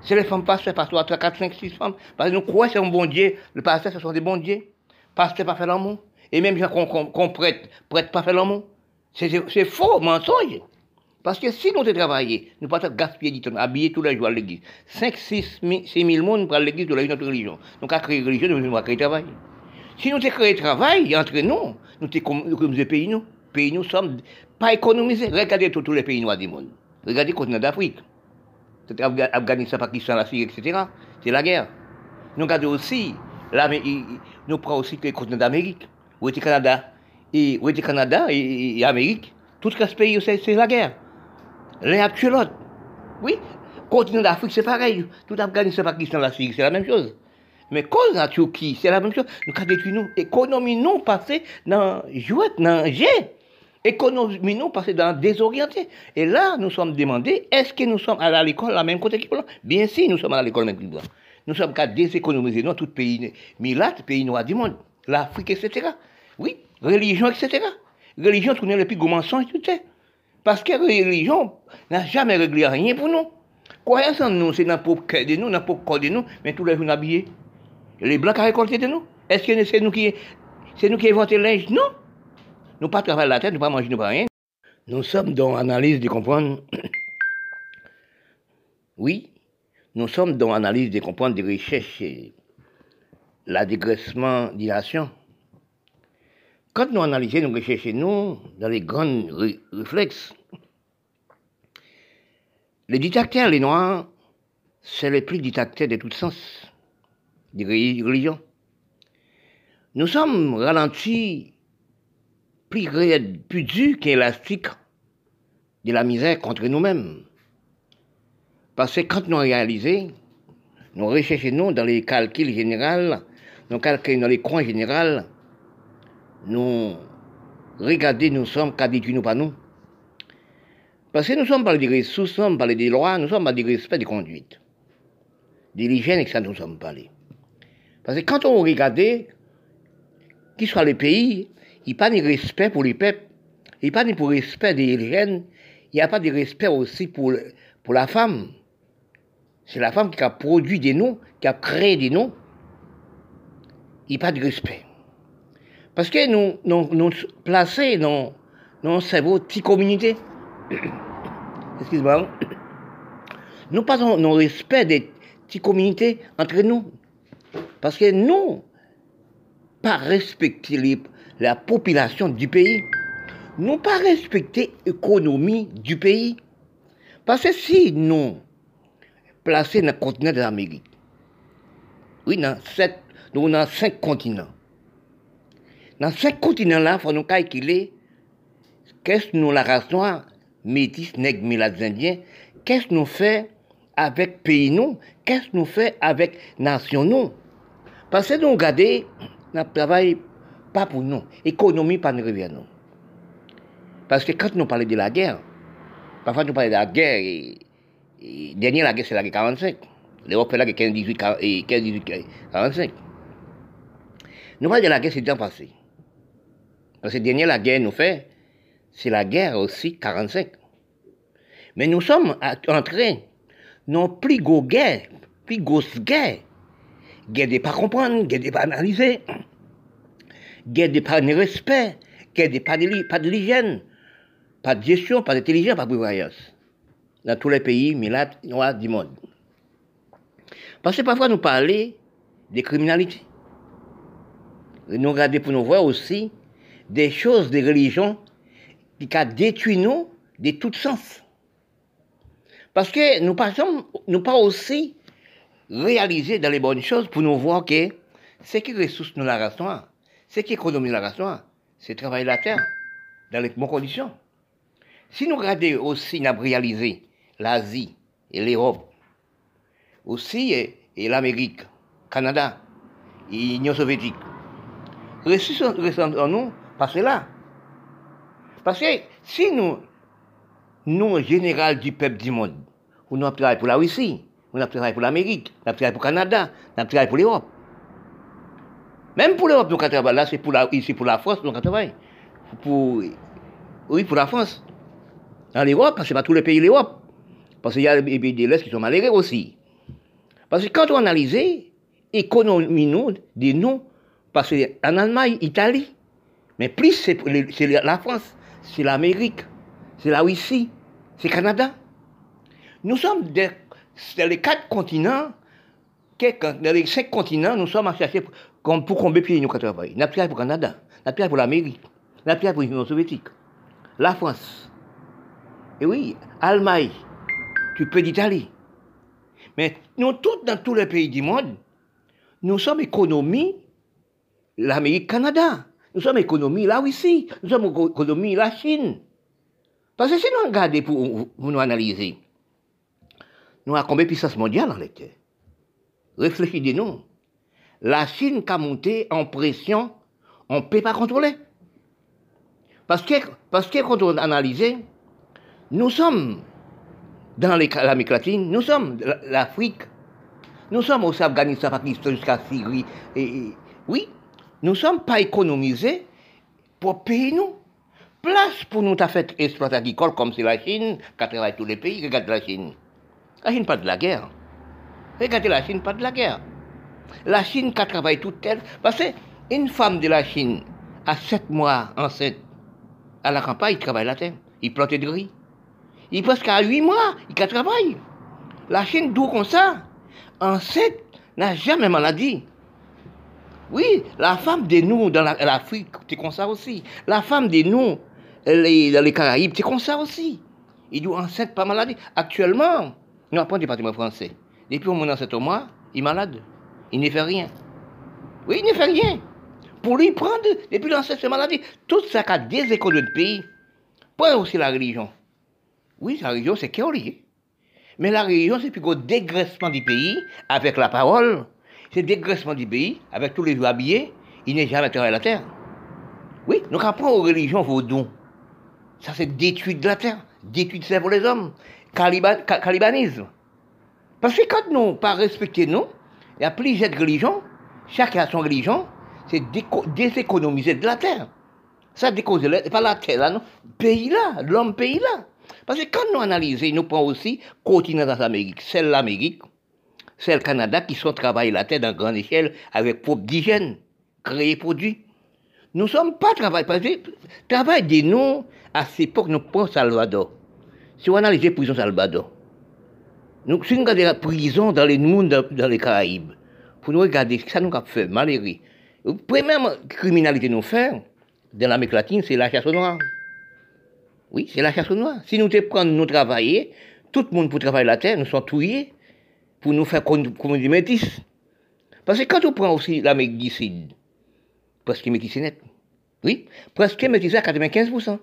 Speaker 1: c'est les femmes pasteurs, que 3, 4, 5, 6 femmes. Parce que nous croyons que c'est un bon Dieu. Le pasteur, ce sont des bons dieux. Pasteur, pas faire l'amour. Et même gens qu'on prête, prête pas faire l'amour. C'est faux, mensonge. Parce que si nous travaillons, nous ne pouvons pas gaspiller du temps, habiller tous les jours à l'église. 5, 6 000 personnes pour l'église de notre religion. Donc, à créer une religion, nous devons créer travail. Si nous créons travail entre nous, nous sommes comme des pays, nous. Pays, nous sommes pas économisés. Regardez tous les pays noirs du monde. Regardez le continent d'Afrique. Afghanistan, Pakistan, la Syrie, etc. C'est la guerre. Nous regardons aussi, nous prenons aussi le continent d'Amérique, ou le Canada, et le Canada et, l'Amérique, tout ce pays, c'est la guerre. L'un a l'autre. Oui, continent d'Afrique, c'est pareil. Tout Afghanistan, Pakistan, la Syrie, c'est la même chose. Mais cause la Turquie, c'est la même chose. Nous avons détruit nous. Économie nous passée dans jouette, dans G. Économie nous passée dans désorienté. Et là, nous sommes demandés, est-ce que nous sommes à l'école la même côté que Bien sûr, nous sommes à l'école même côté Nous sommes qu'à déséconomiser dans tout pays, Milat, pays noir du monde, l'Afrique, etc. Oui, religion, etc. Religion, tourner le plus gros mensonge, tu sais. Parce que religion n'a jamais réglé rien pour nous. Croyance en nous, c'est dans le de nous, dans le de nous, mais tous les jours habillés. Les Blancs ont récolté de nous. Est-ce que c'est nous qui, c'est nous qui inventons linge? Non. Nous pas travailler la tête, nous pas manger, pas rien. Nous sommes dans l'analyse de comprendre. [coughs] oui, nous sommes dans l'analyse de comprendre des recherches, la dégraissement des nations. Quand nous analysons, nous recherchons, dans les grands réflexes, les dictateurs, les Noirs, c'est les plus dictateurs de tout sens, des religions. Nous sommes ralentis, plus, plus durs qu'élastiques de la misère contre nous-mêmes. Parce que quand nous réalisons, nous recherchons dans les calculs généraux, nous calculons dans les coins généraux, nous regardons, nous sommes qu'habitués nous pas nous. Parce que nous sommes pas des ressources, nous sommes parlés des lois, nous sommes pas des respect des conduites. De l'hygiène, et ça nous sommes parlés. Parce que quand on regarde, qu'il soit le pays, il n'y a pas de respect pour les peuples, il n'y a pas de respect des l'hygiène, il n'y a pas de respect aussi pour, pour la femme. C'est la femme qui a produit des noms, qui a créé des noms. Il n'y a pas de respect. Parce que nous, nous, nous dans, dans cerveau petite communauté. [coughs] Excuse-moi. Nous passons nos respect des petites communautés entre nous. Parce que nous, pas respecter la population du pays, nous pas respecter l'économie du pays. Parce que si nous plaçons dans le continent de l'Amérique, oui, dans nous avons cinq continents. Dans cinq continents-là, il faut nous calculer qu'est-ce que nous, la race métis, nègres, mulâtres, indiens, qu'est-ce que nous fait avec pays nous, qu'est-ce que nous fait avec nation nous? Parce que nous regardons, nous travaillons pas pour nous, économie pas nous revient nous. Parce que quand nous parlons de la guerre, parfois nous parlons de la guerre, et, dernière la guerre c'est la guerre 45. L'Europe est la guerre 15, 18, 15, 18, 45. Nous parlons de la guerre c'est temps passé. Parce que dernière la guerre nous fait, c'est la guerre aussi 45. Mais nous sommes en train, non plus gros guerre, plus grosse guerre. Guerre de pas comprendre, guerre de pas analyser, guerre de pas de respect, guerre de pas de, pas de l'hygiène, pas de gestion, pas d'intelligence, pas de voyage. Dans tous les pays milates noirs du monde. Parce que parfois nous parlons de criminalité. Nous regardons pour nous voir aussi des choses des religions qui a détruit nous de tout sens. Parce que nous pas, nous pas aussi réaliser dans les bonnes choses pour nous voir que ce qui ressource nous la race ce qui économise la race c'est travailler la terre dans les bonnes conditions. Si nous regardons aussi, nous réalisé l'Asie et l'Europe, aussi et, l'Amérique, Canada, et l'Union soviétique, ressources en nous, parce que là, parce que si nous, nous, général du peuple du monde, nous travaillons pour la Russie, nous travaillons pour l'Amérique, nous travaillons pour le Canada, nous travaillons pour l'Europe. Même pour l'Europe, nous travaillons là, c'est pour la, ici pour la France, nous travaillons. Oui, pour la France. Dans l'Europe, parce que pas tous les pays de l'Europe. Parce qu'il y a des pays de l'Est qui sont malheureux aussi. Parce que quand on analyse l'économie nous, de nous, parce qu'en Allemagne, Italie, mais plus c'est la France, c'est l'Amérique, c'est la Russie, c'est le Canada. Nous sommes dans les quatre continents, dans les cinq continents, nous sommes à chercher pour, pour combien de pays nous travaillons. Nous travaillons pour le Canada, nous travaillons pour l'Amérique, nous travaillons pour l'Union soviétique, la France. Et oui, Allemagne, tu peux d'Italie. Mais nous, tous dans tous les pays du monde, nous sommes économie, l'Amérique, Canada. Nous sommes économie la Russie, nous sommes économie la Chine. Parce que si nous regardons pour, nous analyser, nous avons combien de puissance mondiale en l'état Réfléchissez-nous. La Chine qui a monté en pression, on ne peut pas contrôler. Parce que, parce que quand on analyse, nous sommes dans l'Amérique latine, nous sommes l'Afrique, nous sommes aussi Afghanistan, Pakistan, jusqu'à Syrie. et, oui, nous ne sommes pas économisés pour payer nous. Place pour nous fait exploiter agricole comme c'est la Chine, qui travaille tous les pays, regardez la Chine. La Chine pas de la guerre. Regardez la Chine, pas de la guerre. La Chine qui travaille toute elle. Parce qu'une femme de la Chine, à 7 mois enceinte, à la campagne, il travaille la terre. Il plante de riz. Il presque à 8 mois, il travaille. La Chine, d'où comme ça, enceinte, n'a jamais maladie. Oui, la femme de nous dans l'Afrique, c'est comme ça aussi. La femme de nous dans les Caraïbes, c'est comme ça aussi. Il doit enceinte pas maladie. Actuellement, nous apprenons du département français. Depuis au moins 7 mois, il est malade. Il ne fait rien. Oui, il ne fait rien. Pour lui prendre, depuis l'ancêtre maladie, tout ça qui a des écoles de pays. Pas aussi la religion. Oui, la religion, c'est lié. Mais la religion, c'est plutôt dégraissement du pays avec la parole. C'est dégraissement du pays avec tous les jours habillés. Il n'est jamais à la terre. Oui, donc après, aux religions vaudou. Ça, c'est détruire de la terre, détruire de pour les hommes, calibanisme. Parce que quand nous pas respecter nous, il y a plusieurs religions, chacun a son religion, c'est déséconomiser de la terre. Ça décause pas la terre là, non, pays là, l'homme pays là. Parce que quand nous analysons, nous prenons aussi continent d'Amérique, celle l'Amérique, celle le Canada qui sont travaillés la terre dans grande échelle avec propre d'hygiène, créer produits. Nous ne sommes pas travaillés, parce que travail des nous, à cette époque, nous prenons Salvador. Si on analyse la prison Salvador, nous, si nous regardons la prison dans les dans les Caraïbes, pour nous regarder ce que ça nous a fait, malheureux. La première criminalité nous fait, dans l'Amérique latine, c'est la chasse aux noirs. Oui, c'est la chasse aux noirs. Si nous te prenons, nous travailler, tout le monde pour travailler la terre, nous sommes touillés pour nous faire comme, des métis. Parce que quand on prend aussi l'Amérique du Sud, presque métis net. Oui, presque métis à 95%.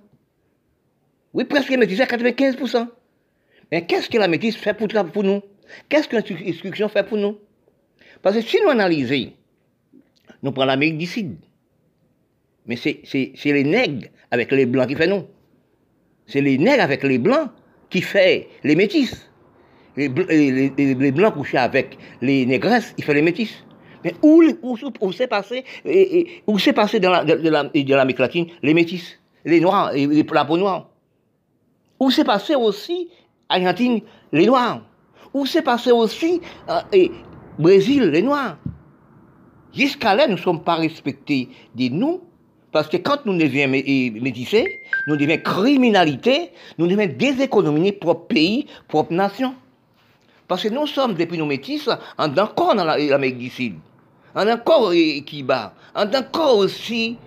Speaker 1: Oui, presque métis à 95%. Mais qu'est-ce que la métisse fait pour, nous? Qu'est-ce que l'instruction fait pour nous? Parce que si nous analysons, nous prenons l'Amérique du. Mais c'est les nègres avec les blancs qui font nous. C'est les nègres avec les blancs qui font les métis. Les, les, blancs couchés avec les négresses, ils font les métis. Mais où, où, où s'est passé, passé dans l'Amérique la, de latine les métis, les noirs, et la peau noire? Où s'est passé aussi Argentine, les Noirs? Où s'est passé aussi euh, Brésil, les Noirs? Jusqu'à là, nous ne sommes pas respectés de nous, parce que quand nous devions métissés, nous devions criminalité, nous devions déséconomiser propre pays, propre nation. Parce que nous sommes, depuis nos métis, encore dans l'Amérique du Sud, en encore Cuba, en encore aussi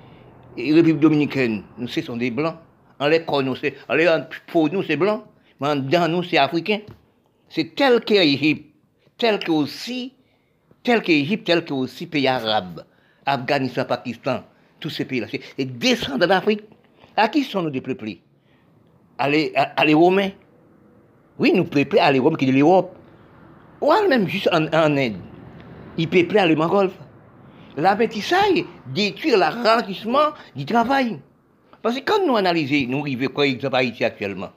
Speaker 1: République dominicaine. Nous, ce sont des blancs. En les nous, pour nous, c'est blanc dans nous, c'est africain. C'est tel qu'Égypte, tel que aussi, tel qu'Égypte, tel que aussi pays arabes, Afghanistan, Pakistan, tous ces pays-là. C'est descendants d'Afrique. À qui sont nous dépeuplés à les, les Romains? Oui, nous peuplés à les Romains qui de l'Europe. Ou même juste en, Inde. Ils peuplés à les Mongols. La métissage détruit le ralentissement du travail. Parce que quand nous analysons, nous arrivons quoi Haïti actuellement,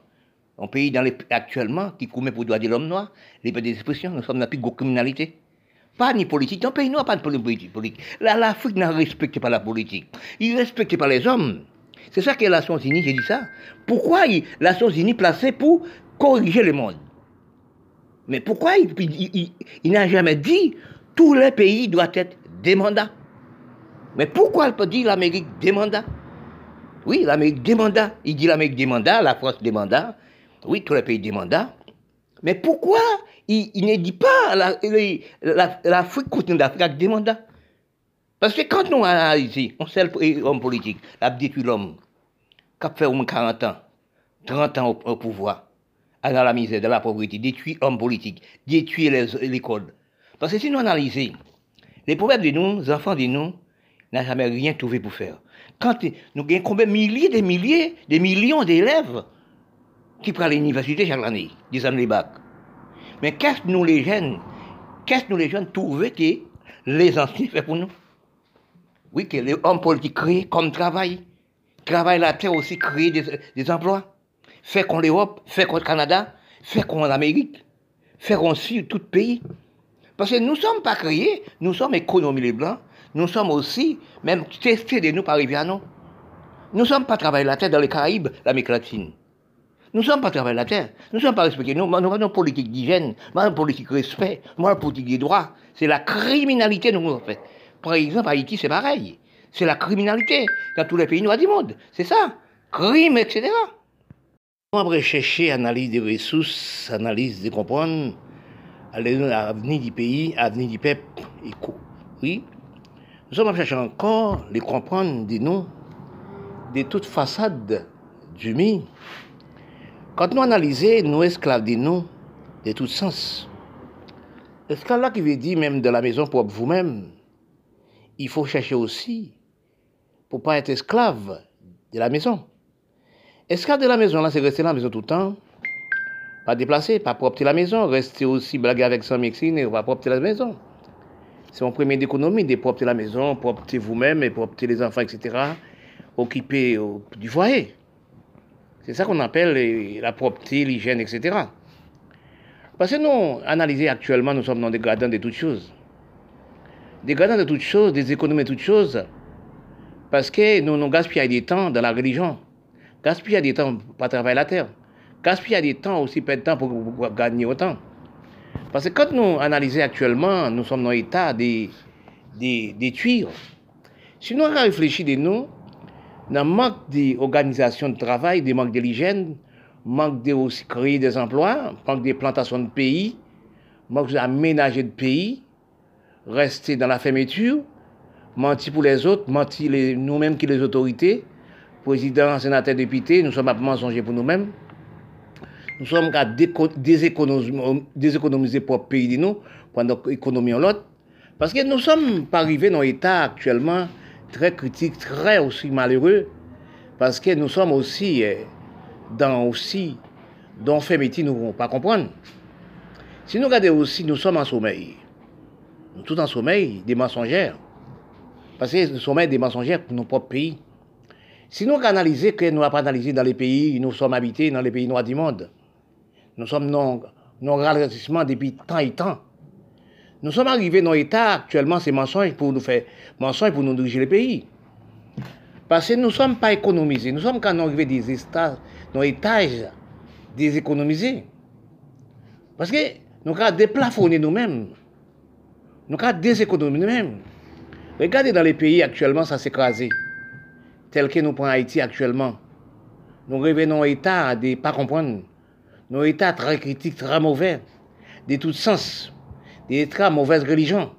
Speaker 1: un pays dans les, actuellement qui commet pour droit de l'homme noir, liberté d'expression, nous sommes dans la plus grosse criminalité. Pas ni politique. Dans le pays noir, pas de politique. L'Afrique ne respecte pas la politique. Il respecte pas les hommes. C'est ça que la Nations j'ai dit ça. Pourquoi il, la Nations Unies placée pour corriger le monde Mais pourquoi il, n'a jamais dit tous les pays doivent être des mandats? Mais pourquoi il peut dire l'Amérique des mandats? Oui, l'Amérique des mandats. Il dit l'Amérique des mandats, la France des mandats, oui, tous les pays des mandats. Mais pourquoi il, ne dit pas l'Afrique la, la, d'Afrique des mandats? Parce que quand nous analysons, on sait l'homme politique, a détruit l'homme, qui a fait au moins 40 ans, 30 ans au, pouvoir, dans la misère, dans la pauvreté, détruit l'homme politique, détruit l'école. Parce que si nous analysons, les problèmes de nous, les enfants de nous, n'ont jamais rien trouvé pour faire. Quand nous avons combien de milliers, des milliers, des millions d'élèves qui prend l'université chaque année, des années bac. Mais qu'est-ce que nous les jeunes, qu'est-ce que nous les jeunes trouvent que les anciens font pour nous? Oui, que les hommes politiques créent comme travail. Travail la terre aussi, créer des, emplois. Faire qu'on l'Europe, faire qu'on le Canada, faire qu'on l'Amérique, faire aussi tout pays. Parce que nous ne sommes pas créés, nous sommes économies les Blancs, nous sommes aussi, même testés de nous par nous. Nous ne sommes pas travaillés la terre dans les Caraïbes, l'Amérique latine. Nous ne sommes pas travailler la terre. Nous ne sommes pas respectés. Nous, nous avons une politique d'hygiène, une politique de respect, une politique des droits. C'est la criminalité nous avons fait. Par exemple, Haïti, c'est pareil. C'est la criminalité dans tous les pays noirs du monde. C'est ça. Crime, etc. Va chercher analyse des ressources, analyse de comprendre l'avenir du pays, l'avenir du peuple. Oui. Nous sommes chercher encore les comprendre des noms de toute façade du monde. Quand nous analysons nos esclaves de nous, de tout sens, esclave là qui veut dire même de la maison pour vous-même, il faut chercher aussi pour pas être esclave de la maison? Esclave de la maison, là, c'est rester la maison tout le temps, pas déplacer, pas propter la maison, rester aussi blaguer avec son médecine et pas propter la maison. C'est mon premier d'économie, de propter la maison, propter vous-même et propter les enfants, etc. Occuper du foyer. C'est ça qu'on appelle la propreté, l'hygiène, etc. Parce que nous, analysons actuellement, nous sommes dans des gradins de toutes choses. Des gradins de toutes choses, des économies de toutes choses. Parce que nous, nous gaspillons des temps dans la religion. Gaspillons des temps pour travailler la terre. Gaspillons des temps aussi, peu de temps pour, gagner autant. Parce que quand nous analysons actuellement, nous sommes dans l'état des, des, des tuiles. Si nous réfléchissons de nous, dans manque d'organisation de travail, des manque de l'hygiène, manque de créer des emplois, manque de plantations de pays, manque d'aménager de pays, rester dans la fermeture, mentir pour les autres, mentir nous-mêmes qui les autorités, président, sénateur, député, nous sommes à mensonger pour nous-mêmes. Nous sommes à déséconomiser pour le pays de nous, pendant économie en l'autre. Parce que nous sommes pas arrivés dans l'état actuellement très critique, très aussi malheureux, parce que nous sommes aussi euh, dans aussi dans fait métier, nous ne pouvons pas comprendre. Si nous regardons aussi, nous sommes en sommeil. Nous sommes en sommeil des mensongères. Parce que nous sommes des mensongères pour nos propres pays. Si nous analysons que nous n'avons pas analysé dans les pays, nous sommes habités dans les pays noirs du monde. Nous sommes non, non ralentissement depuis tant et temps. Nous sommes arrivés dans l'état actuellement, c'est mensonge pour nous faire mensonge pour nous diriger le pays. Parce que nous ne sommes pas économisés. Nous sommes quand nous arrivés des étages, dans étages déséconomisés. Parce que nous avons déplafonné nous-mêmes. Nous avons déséconomisé nous-mêmes. Regardez dans les pays actuellement, ça s'est écrasé. Tel que nous prenons Haïti actuellement. Nous revenons à l'état de ne pas comprendre. Nos états très critiques, très mauvais, de tous sens des états mauvaise religion,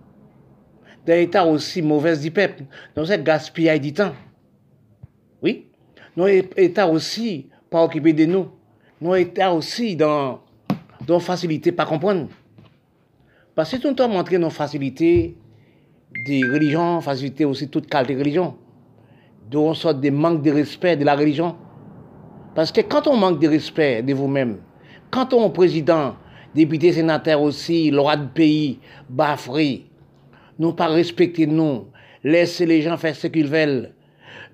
Speaker 1: des états aussi mauvaises du peuple, dans un gaspillage du temps. Oui, nos états aussi pas occupés de nous, nos états aussi dans, dans facilité pas comprendre. Parce que tout le temps montrer nos facilités des religions, facilité aussi toute qualité de religion, d'où on des manques de respect de la religion. Parce que quand on manque de respect de vous-même, quand on président députés, sénateurs aussi, le roi de pays, bafré, nous pas respecter nous, laisser les gens faire ce qu'ils veulent,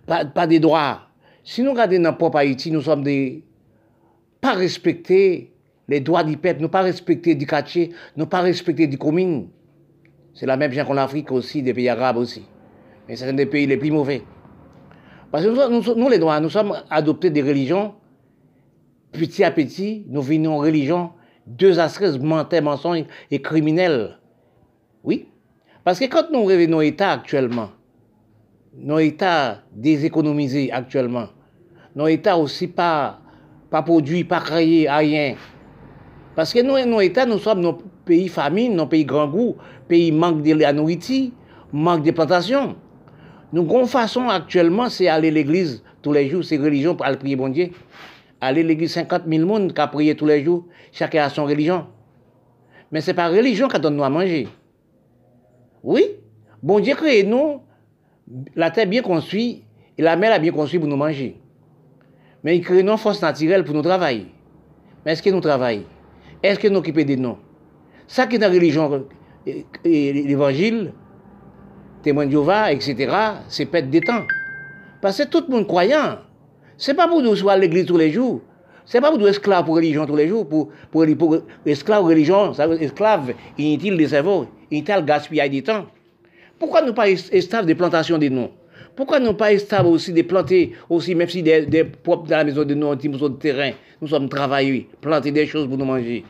Speaker 1: pas, pas des droits. Si nous regardons dans propre Haïti, nous sommes des pas respecter les droits du peuple, nous pas respecter du quartier, nous pas respecter du commune. C'est la même chose qu'en Afrique aussi, des pays arabes aussi. Mais c'est un des pays les plus mauvais. Parce que nous, les droits, nous sommes adoptés des religions. Petit à petit, nous venons en religion deux aspects mentaux, mensonges et criminels. Oui. Parce que quand nous revenons nos États actuellement, nos États déséconomisés actuellement, nos États aussi pas, pas produits, pas créés, rien. Parce que nous, nos États, nous sommes nos pays famine, nos pays grand goût, pays manque de la nourriture, manque de plantations. Nous, avons façon actuellement, c'est aller à l'église tous les jours, c'est religion pour aller prier bon Dieu. Aller à l'église, 50 000 personnes qui a prié tous les jours, chacun a son religion. Mais ce n'est pas religion qui donne nous à manger. Oui, bon Dieu crée nous, la terre bien construite, et la mer a bien construit pour nous manger. Mais il crée nos forces naturelles pour nous travailler. Mais est-ce que nous travaillons? Est-ce que nous occupons de nous Ça qui est dans la religion, l'évangile, témoin de Jéhovah, etc., c'est perdre des temps. Parce que tout le monde croyant, c'est pas pour nous soit à l'église tous les jours. C'est pas pour nous esclaves pour religion tous les jours, pour, pour, pour esclaves religion, ça veut esclaves inutiles de cerveau, inutiles gaspillage du temps. Pourquoi nous pas esclaves des plantations de nous Pourquoi nous pas stable aussi de planter aussi, même si des, des propres dans la maison de nous, un petit morceau de terrain, nous sommes travaillés, planter des choses pour nous manger.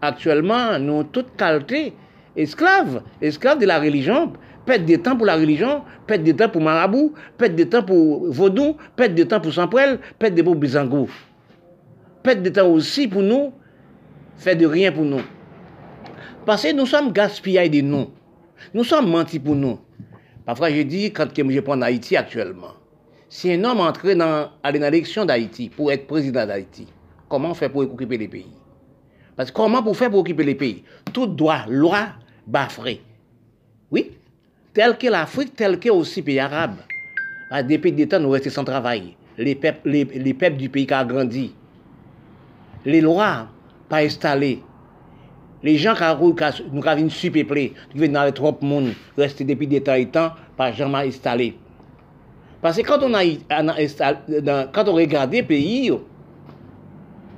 Speaker 1: Actuellement, nous toute qualité esclaves, esclaves de la religion, pète des temps pour la religion, pète des temps pour marabout, pète des temps pour vaudou, pète des temps pour Samprel, pète des temps pour Bizango. Pète des temps aussi pour nous, faire de rien pour nous. Parce que nous sommes gaspillés de nous. Nous sommes mentis pour nous. Parfois, je dis, quand je prends Haïti actuellement, si un homme entrait dans, dans l'élection d'Haïti pour être président d'Haïti, comment faire pour occuper les pays? Parce que comment pour faire pour occuper les pays? Tout droit, loi, baffré. Oui, tel que l'Afrique, tel que aussi les pays arabes. À des pays d'État, nous restons sans travail. Les peuples, les, du pays qui ont grandi. Les lois pas installées. Les gens qui nous avons surpeuplés, qui viennent dans trop de monde, rester depuis des temps et temps, pas jamais installés. Parce que quand on, a, quand on regarde les pays, nous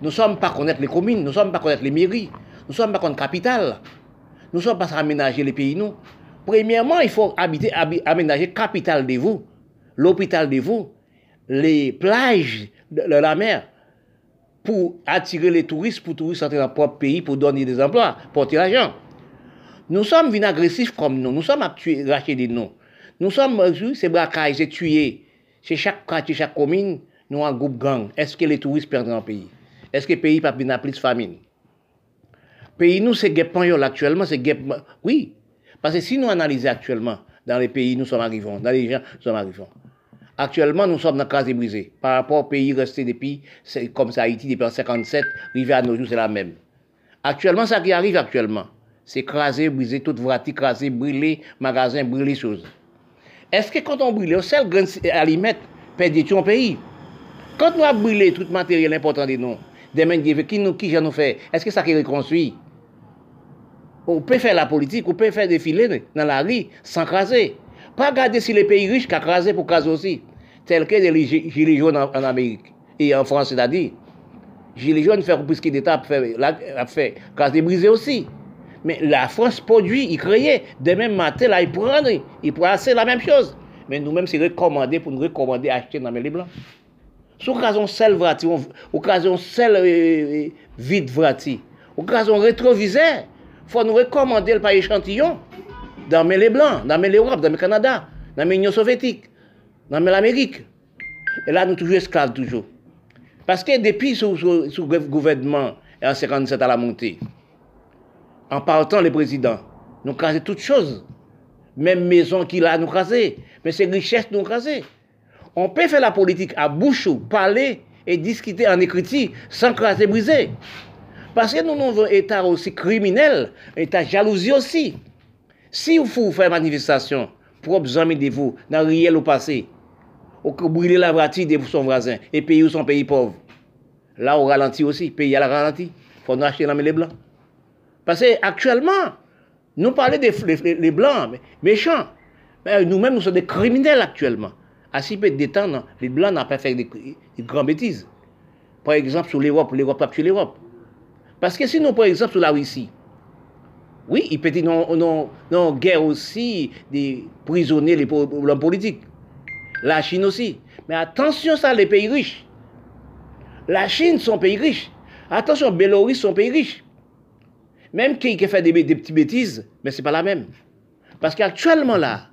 Speaker 1: ne sommes pas connaître les communes, nous ne sommes pas connaître les mairies, nous ne sommes pas connaître la capitale, nous ne sommes pas aménager les pays, nous. Premièrement, il faut habiter, aménager la capitale de vous, l'hôpital de vous, les plages de la mer, pour attirer les touristes, pour touristes entrer dans leur propre pays, pour donner des emplois, porter l'argent. Nous sommes agressifs comme nous, nous sommes racheter des noms. Nous sommes, euh, c'est braquage, c'est tuer. Chez chaque quartier, chaque commune, nous avons un groupe gang. Est-ce que les touristes perdent dans le pays? Est-ce que le pays pas venir plus de famine? Pays, nous, c'est guep actuellement, c'est. Oui. Parce que si nous analysons actuellement, dans les pays, nous sommes arrivants, dans les gens, nous sommes arrivants. Actuellement, nous sommes dans case brisée. Par rapport au pays resté depuis, comme ça Haïti depuis 1957, arrivé à nos jours, c'est la même. Actuellement, ça qui arrive actuellement, c'est craser, briser, tout vrati, craser, brûler, magasin, brûler choses. Est-ce que quand on brûle, le seul grain aliment perd tout un pays? Quand nous avons brûlé tout le matériel important de nous, des mains qui nous, qui nous fait, est-ce que ça qui reconstruit? On peut faire la politique, on peut faire des filets dans la rue sans craser. Pas regarder si les pays riches qui crasé pour craser aussi. Tel que les gilets jaunes en, Amérique et en France, c'est-à-dire. Gilets jaunes faire plus d'État, fait, fait craser brisé aussi. Mais la France produit, il crée. Demain matin, là, il prend, il prend assez la même chose. Mais nous-mêmes, c'est recommandé pour nous recommander acheter dans les blancs. Sous occasion sel vrati, occasion sel euh, vide vrati, occasion rétroviseur, faut nous recommander par échantillon dans les Blancs, dans l'Europe, dans le Canada, dans l'Union soviétique, dans l'Amérique. Et là, nous toujours esclaves, toujours. Parce que depuis ce gouvernement en 57 à la montée, en partant les présidents, nous crasons toutes choses. Même maison qu'il a, nous crasé. Mais c'est richesse nous crasé. On peut faire la politique à bouche, parler et discuter en écriture sans craser, briser. Parce que nous avons un État aussi criminel, un État jalousie aussi. Si vous faites manifestation, propres amis de vous, dans le réel passé, ou que brûler la voiture de son voisin, et pays où son pays pauvre, là, on ralentit aussi, pays à la ralenti. Il faut nous acheter dans les blancs. Parce que actuellement, nous parlons des les, blancs méchants. Mais nous-mêmes, nous sommes des criminels actuellement. À si peu de temps, les blancs n'ont pas fait des, grandes bêtises. Par exemple, sur l'Europe, l'Europe pas tué l'Europe. Parce que sinon, par exemple, sur la Russie, oui, il peut y avoir non, guerre aussi des prisonniers, les problèmes politiques. La Chine aussi. Mais attention, ça, les pays riches. La Chine sont pays riches. Attention, Bélorusse sont pays riches. Même qui, qui fait des, des petites bêtises, mais ce n'est pas la même. Parce qu'actuellement là,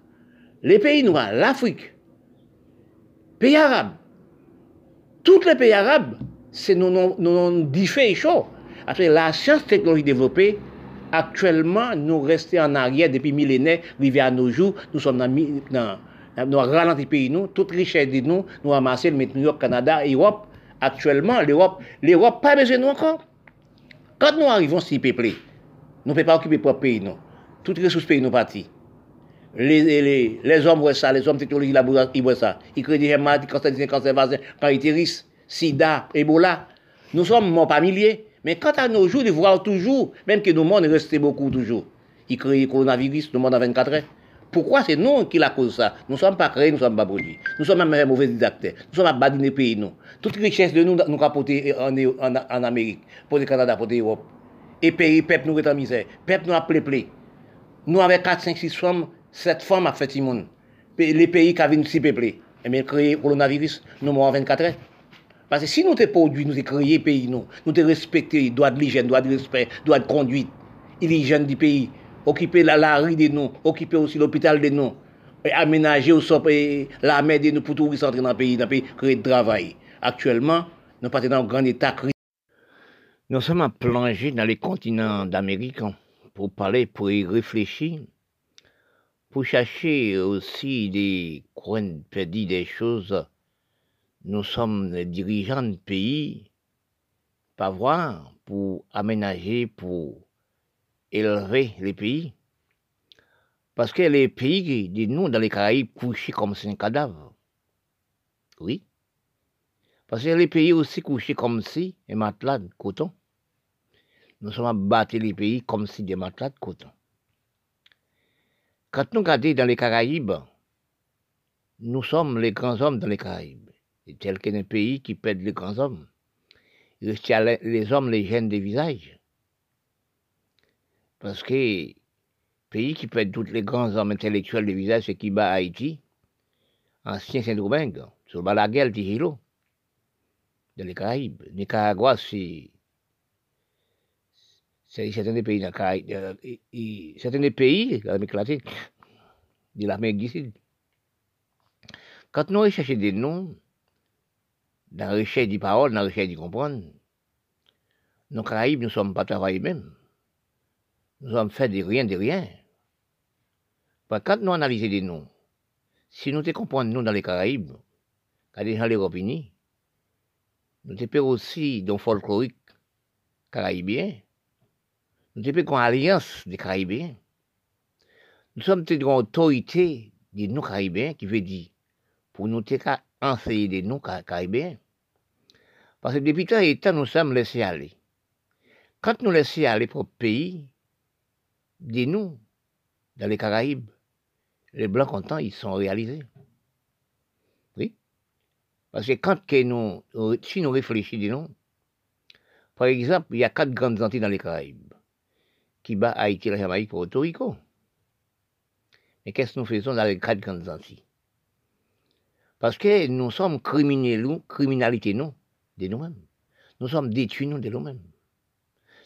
Speaker 1: les pays noirs, l'Afrique, pays arabes, tous les pays arabes, c'est nos, et chaud. Après la science technologie développée, actuellement, nous restons en arrière depuis millénaires, arrivé à nos jours, nous sommes dans, dans nous ralenti pays, nous, toute richesse de nous, nous ramassons le New York, Canada, Europe. Actuellement, l'Europe, l'Europe pas besoin de nous encore. Quand nous arrivons si peuplés, nous ne pouvons pas occuper notre pays, non. Toutes les ressources pays nous partis. Les, les, les, hommes voient ça, les hommes technologiques, ils voient ça. Ils créent des maladies, cancer, cancer, cancer, sida, Ebola. Nous sommes pas milliers. Mais quant à nos jours, de voir toujours, même que nos monde restait beaucoup toujours. Il crée le coronavirus, nous monde en 24 heures. Pourquoi c'est nous qui la cause ça Nous ne sommes pas créés, nous ne sommes pas produits. Nous sommes même mauvais acteurs. Nous sommes à badiner pays, nous. Toute richesse de nous, nous rapportée en, en, en, Amérique, pour le Canada, pour l'Europe. Et pays, peuple nous est en misère. Peuple nous a pléplé. Nous avons 4, 5, 6 femmes, 7 femmes à fait monde. Les pays qui avaient si peuplés. Et eh bien, créé le coronavirus, nous morts en 24 heures. Parce que si nous te produits, nous avons créé pays, nous, nous te respecté, droit de l'hygiène, droit de respect, droit de conduite, l'hygiène du pays, occuper la, la rue de nous, occuper aussi l'hôpital de nous, aménager au la mer de nous pour tout rentrer dans le pays, dans pays, créer de travail. Actuellement, nous sommes dans un grand état Nous sommes plongés dans les continents d'Amérique pour parler, pour y réfléchir, pour chercher aussi des coins perdus, des choses. Nous sommes les dirigeants de pays, pas voir, pour aménager, pour élever les pays. Parce que les pays, de nous, dans les Caraïbes, couchés comme si un cadavre. Oui. Parce que les pays aussi couchés comme si un matelas de coton. Nous sommes à battre les pays comme si des matelas de coton. Quand nous regardons dans les Caraïbes, nous sommes les grands hommes dans les Caraïbes. Tel qu'un pays qui pète les grands hommes. Les hommes les gênent des visages. Parce que pays qui pète tous les grands hommes intellectuels des visages, c'est qui bat Haïti, ancien Saint-Domingue, sur la guerre de dans les Caraïbes. Nicaragua, c'est c'est certains des pays dans euh, certains des pays l'Amérique latine, de l'Amérique du. Quand nous recherchons des noms, dans la recherche des paroles, dans la recherche du comprendre, nos Caraïbes ne sommes pas travaillés même. Nous sommes fait de rien, de rien. Quand nous analysons des noms, si nous te comprenons nous dans les Caraïbes, quand des gens l'Europe unie, nous te aussi dans le folklorique caribéen, nous sommes une alliance des Caribéens. Nous sommes une autorité des non Caribéens qui veut dire, pour nous enseigner des non Caribéens. Parce que depuis tant temps, nous sommes laissés aller. Quand nous laissons aller pour le pays, des nous, dans les Caraïbes, les Blancs contents, ils sont réalisés. Oui? Parce que quand nous, si nous réfléchissons, par exemple, il y a quatre grandes Antilles dans les Caraïbes qui bat Haïti la Jamaïque pour Puerto Rico. Mais qu'est-ce que nous faisons dans les quatre grandes Antilles? Parce que nous sommes criminels, criminalité nous, de nous-mêmes. Nous sommes détruits de nous-mêmes.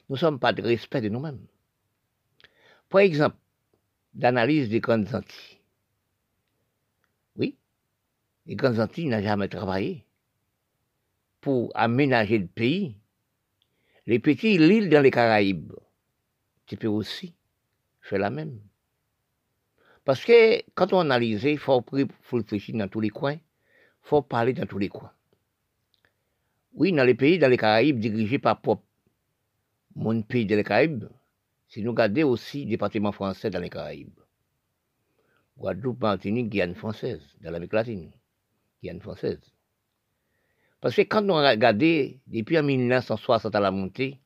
Speaker 1: Nous ne sommes pas de respect de nous-mêmes. Par exemple, d'analyse des grandes Antilles. Oui, les grandes Antilles n'ont jamais travaillé pour aménager le pays. Les petites îles dans les Caraïbes, tu peux aussi faire la même. Parce que quand on analyse, il faut, réfléchir dans tous les coins, il faut parler dans tous les coins. Oui, dans les pays, dans les Caraïbes, dirigés par mon pays dans les Caraïbes, si nous regardons aussi le département français dans les Caraïbes, Guadeloupe, Martinique, Guyane française, dans l'Amérique latine, Guyane française. Parce que quand nous regardons, depuis 1960 à la montée,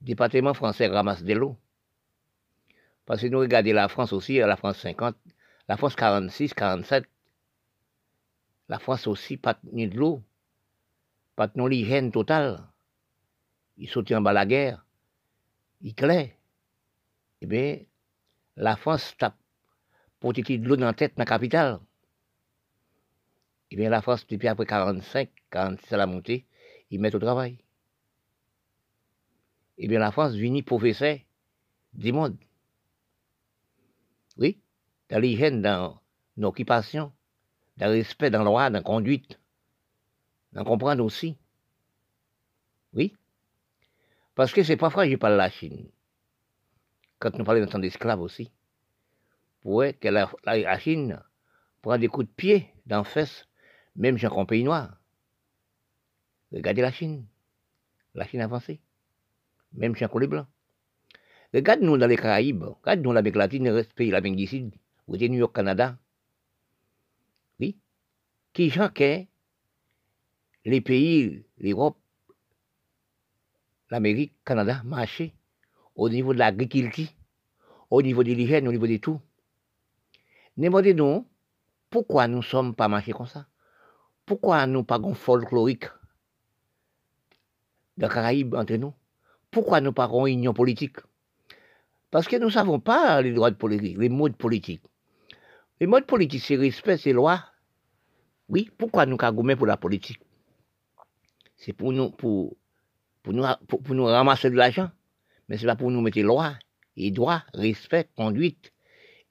Speaker 1: département français ramasse de l'eau. Parce que nous regardons la France aussi, la France 50, la France 46, 47. La France aussi, pas de l'eau, pas de l'hygiène totale. Il saute en bas la guerre, il clair. Eh bien, la France tape pour de l'eau dans la tête dans la capitale. Eh bien, la France, depuis après 45, 46 à la montée, ils mettent au travail eh bien la France vient professeur du monde. Oui, dans l'hygiène, dans l'occupation, dans le respect, dans la loi, dans la conduite, dans comprendre aussi. Oui, parce que c'est parfois que je parle la Chine. Quand nous parlons d'un temps d'esclaves aussi, pour que la, Chine prend des coups de pied dans fesses, même chez un pays noir. Regardez la Chine. La Chine avancée même chez un blanc. Regarde-nous dans les Caraïbes, regarde-nous l'Amérique latine, pays l'Amérique du Sud, ou New York, Canada. Oui? Qui que les pays, l'Europe, l'Amérique, Canada, marché au niveau de l'agriculture, au niveau de l'hygiène, au niveau de tout. Demandez-nous pourquoi nous ne sommes pas marchés comme ça? Pourquoi nous pas de folklorique dans les Caraïbes entre nous? Pourquoi nous parlons union politique? Parce que nous ne savons pas les droits de politique, les mots de politique. Le mode politique, c'est respect, c'est loi. Oui, pourquoi nous avons pour la politique? C'est pour nous, pour, pour, nous, pour, nous ramasser de l'argent, mais c'est pas pour nous mettre loi et droit, respect, conduite,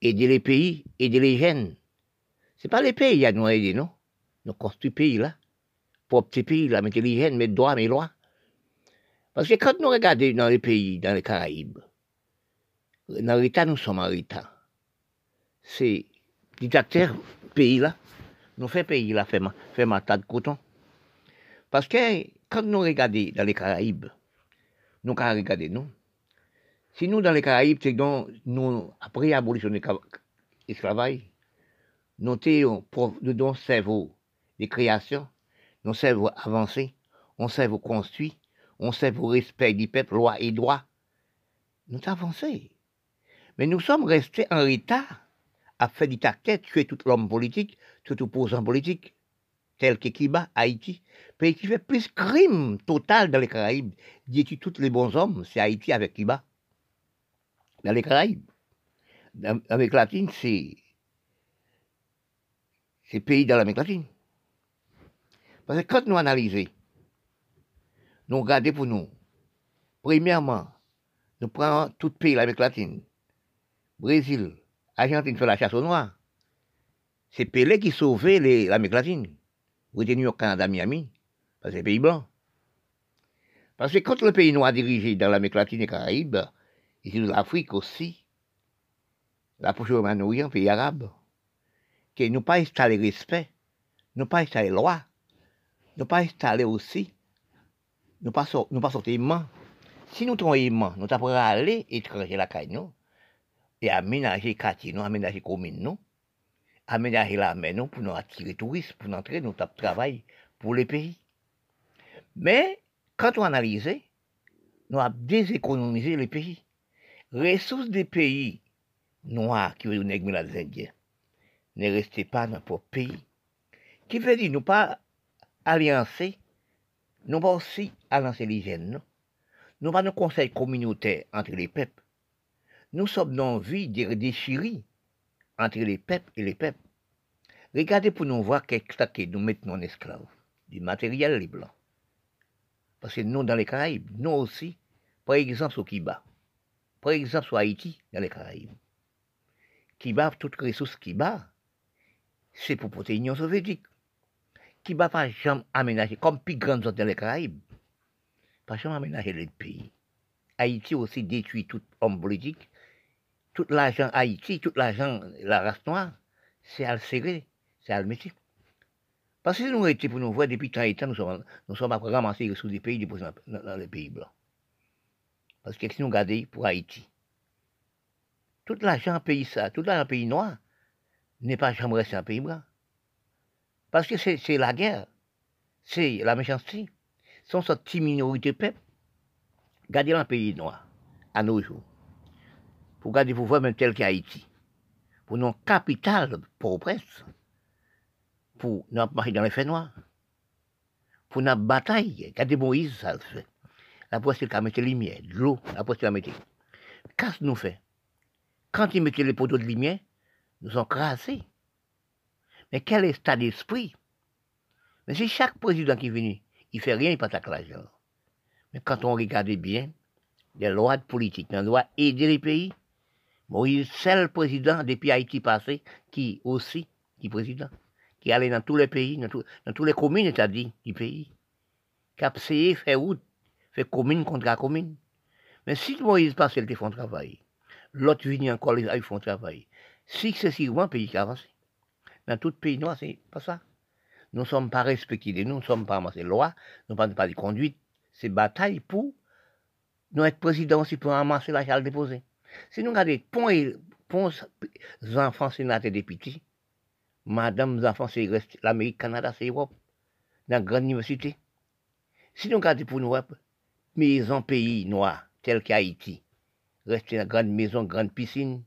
Speaker 1: aider les pays, aider les jeunes. C'est pas les pays à nous aider, non? Nous construisons pays là, pour petits pays là, mettre les jeunes, mettre droit, mettre loi. Parce que quand nous regardons dans les pays, dans les Caraïbes, dans l'État, nous sommes en État. C'est dictateur pays là, nous fait pays là, fait, fait matin de coton. Parce que quand nous regardons dans les Caraïbes, nous regarder nous. Si nous dans les Caraïbes, c'est nous après l'abolition de l'esclavage, nous avons nous cerveau de création, nous cerveau avancé, on cerveau construit, on cerveau respect du peuple, loi et droit. Nous avancé. Mais nous sommes restés en état a fait du tactet, tuer tout l'homme politique, tout opposant politique, tel que Cuba, Haïti, pays qui fait plus crime total dans les Caraïbes. Dit tous les bons hommes, c'est Haïti avec Cuba. Dans les Caraïbes. Avec latine, c'est. C'est pays dans l'Amérique latine. Parce que quand nous analysons, nous regardons pour nous, premièrement, nous prenons tout pays de l'Amérique latine, Brésil, Argentine fait la chasse aux Noirs. C'est Pelé qui sauvait l'Amérique latine. Êtes au Canada, Miami, que c'est pays blanc. Parce que quand le pays noir dirigé dans l'Amérique latine et Caraïbes, ici de l'Afrique aussi, la prochaine un pays arabe, que nous pas installé respect, nous pas installé loi, nous pas installé aussi, nous pas, nous pas sorti aimant. Si nous trouvons aimant, nous avons aller étranger la caille, et aménager quartier, aménager commune, nous, aménager la mer, nous, pour nous attirer touristes, pour nous entrer, nous travail pour les pays. Mais, quand on analyse, nous avons déséconomisé les pays. Ressources des pays noirs qui veulent nous les ne restaient pas dans notre pays. Qui veut dire, nous pas alliancés, nous pas aussi alliancer les jeunes, non? Nous pas de conseil communautaire entre les peuples nous sommes dans une vie de déchirie entre les peuples et les peuples. Regardez pour nous voir qu'est-ce que nous mettons en esclaves, du matériel les blancs. Parce que nous, dans les Caraïbes, nous aussi, par exemple au Kiba, par exemple sur Haïti, dans les Caraïbes, Kiba, toutes les ressources Kiba, c'est pour protéger l'Union soviétique. Kiba pas jamais aménager, comme plus grande dans les Caraïbes, pas jamais aménager les pays. Haïti aussi détruit tout homme politique, tout l'argent Haïti, tout l'argent la race noire, c'est à c'est à. Parce que nous étions pour nous voir depuis tant et temps, nous sommes, nous sommes après ramasser sous des pays dans, dans les pays blancs. Parce que si nous regardons pour Haïti, tout l'argent pays ça, tout l'argent pays noir n'est pas jamais resté un pays blanc. Parce que c'est la guerre, c'est la méchanceté. Ce sont petite minorité peuple. Regardez un pays noir, à nos jours pour garder pour voir même tel qu'Haïti, pour nos capitales pauvresses, pour nous marcher dans les faits noirs, pour notre bataille. Regardez Moïse, ça le fait. La c'est qu'à mettre lumière, de l'eau, la poisse, c'est mettre. Qu'est-ce nous fait? Quand il mettait les poteaux de lumière, nous sommes crassés. Mais quel est l'état d'esprit? Mais c'est chaque président qui est venu, il fait rien, il pas l'argent. Mais quand on regarde bien, les lois de politique, les lois aider les pays, Moïse, c'est le président depuis Haïti passé, qui aussi, qui président, qui allait dans tous les pays, dans, toutes les communes, c'est-à-dire, du pays. Qui a fait route, fait commune contre la commune. Mais si Moïse passe, il un travail. L'autre vient encore, ils font travail. Successivement, le pays qui avance. Dans tout pays noir, c'est pas ça. Nous ne sommes pas respectés, nous ne sommes pas amassés lois, nous ne sommes pas de conduite. C'est bataille pour nous être président aussi pour amasser la chale déposée. Si nous regardons point, point enfants sénateurs députés, madame enfants c'est l'Amérique, Canada, c'est l'Europe, dans la grande université. Si nous regardons pour nous, maison pays noir, tel qu'Haïti, rester dans grande maison, grande piscine,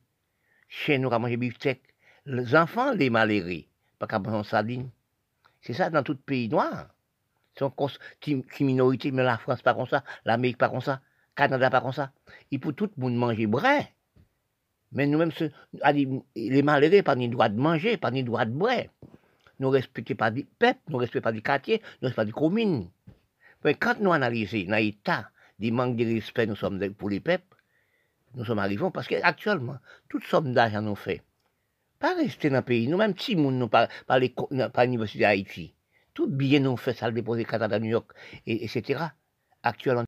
Speaker 1: chez nous à manger beefsteak, les enfants, les malheureux, pas qu'à manger sardine. C'est ça dans tout pays noir. C'est une minorité, mais la France pas comme ça, l'Amérique pas comme ça. Canada pas comme ça. Il faut tout le monde manger brin. Mais nous-mêmes, les malheureux, pas ni droit de manger, pas ni droit de boire. Nous ne respectons pas du peuple, nous ne respectons pas du quartier, nous ne respectons pas du commune. Mais quand nous analysons dans l'état du manque de respect nous sommes pour les peuples, nous sommes arrivés parce qu'actuellement, toute somme d'argent nous fait. Pas rester dans le pays, nous-mêmes, si nous ne pas par l'université d'Haïti, tout bien nous fait ça, le déposer Canada, New York, et, etc. Actuellement,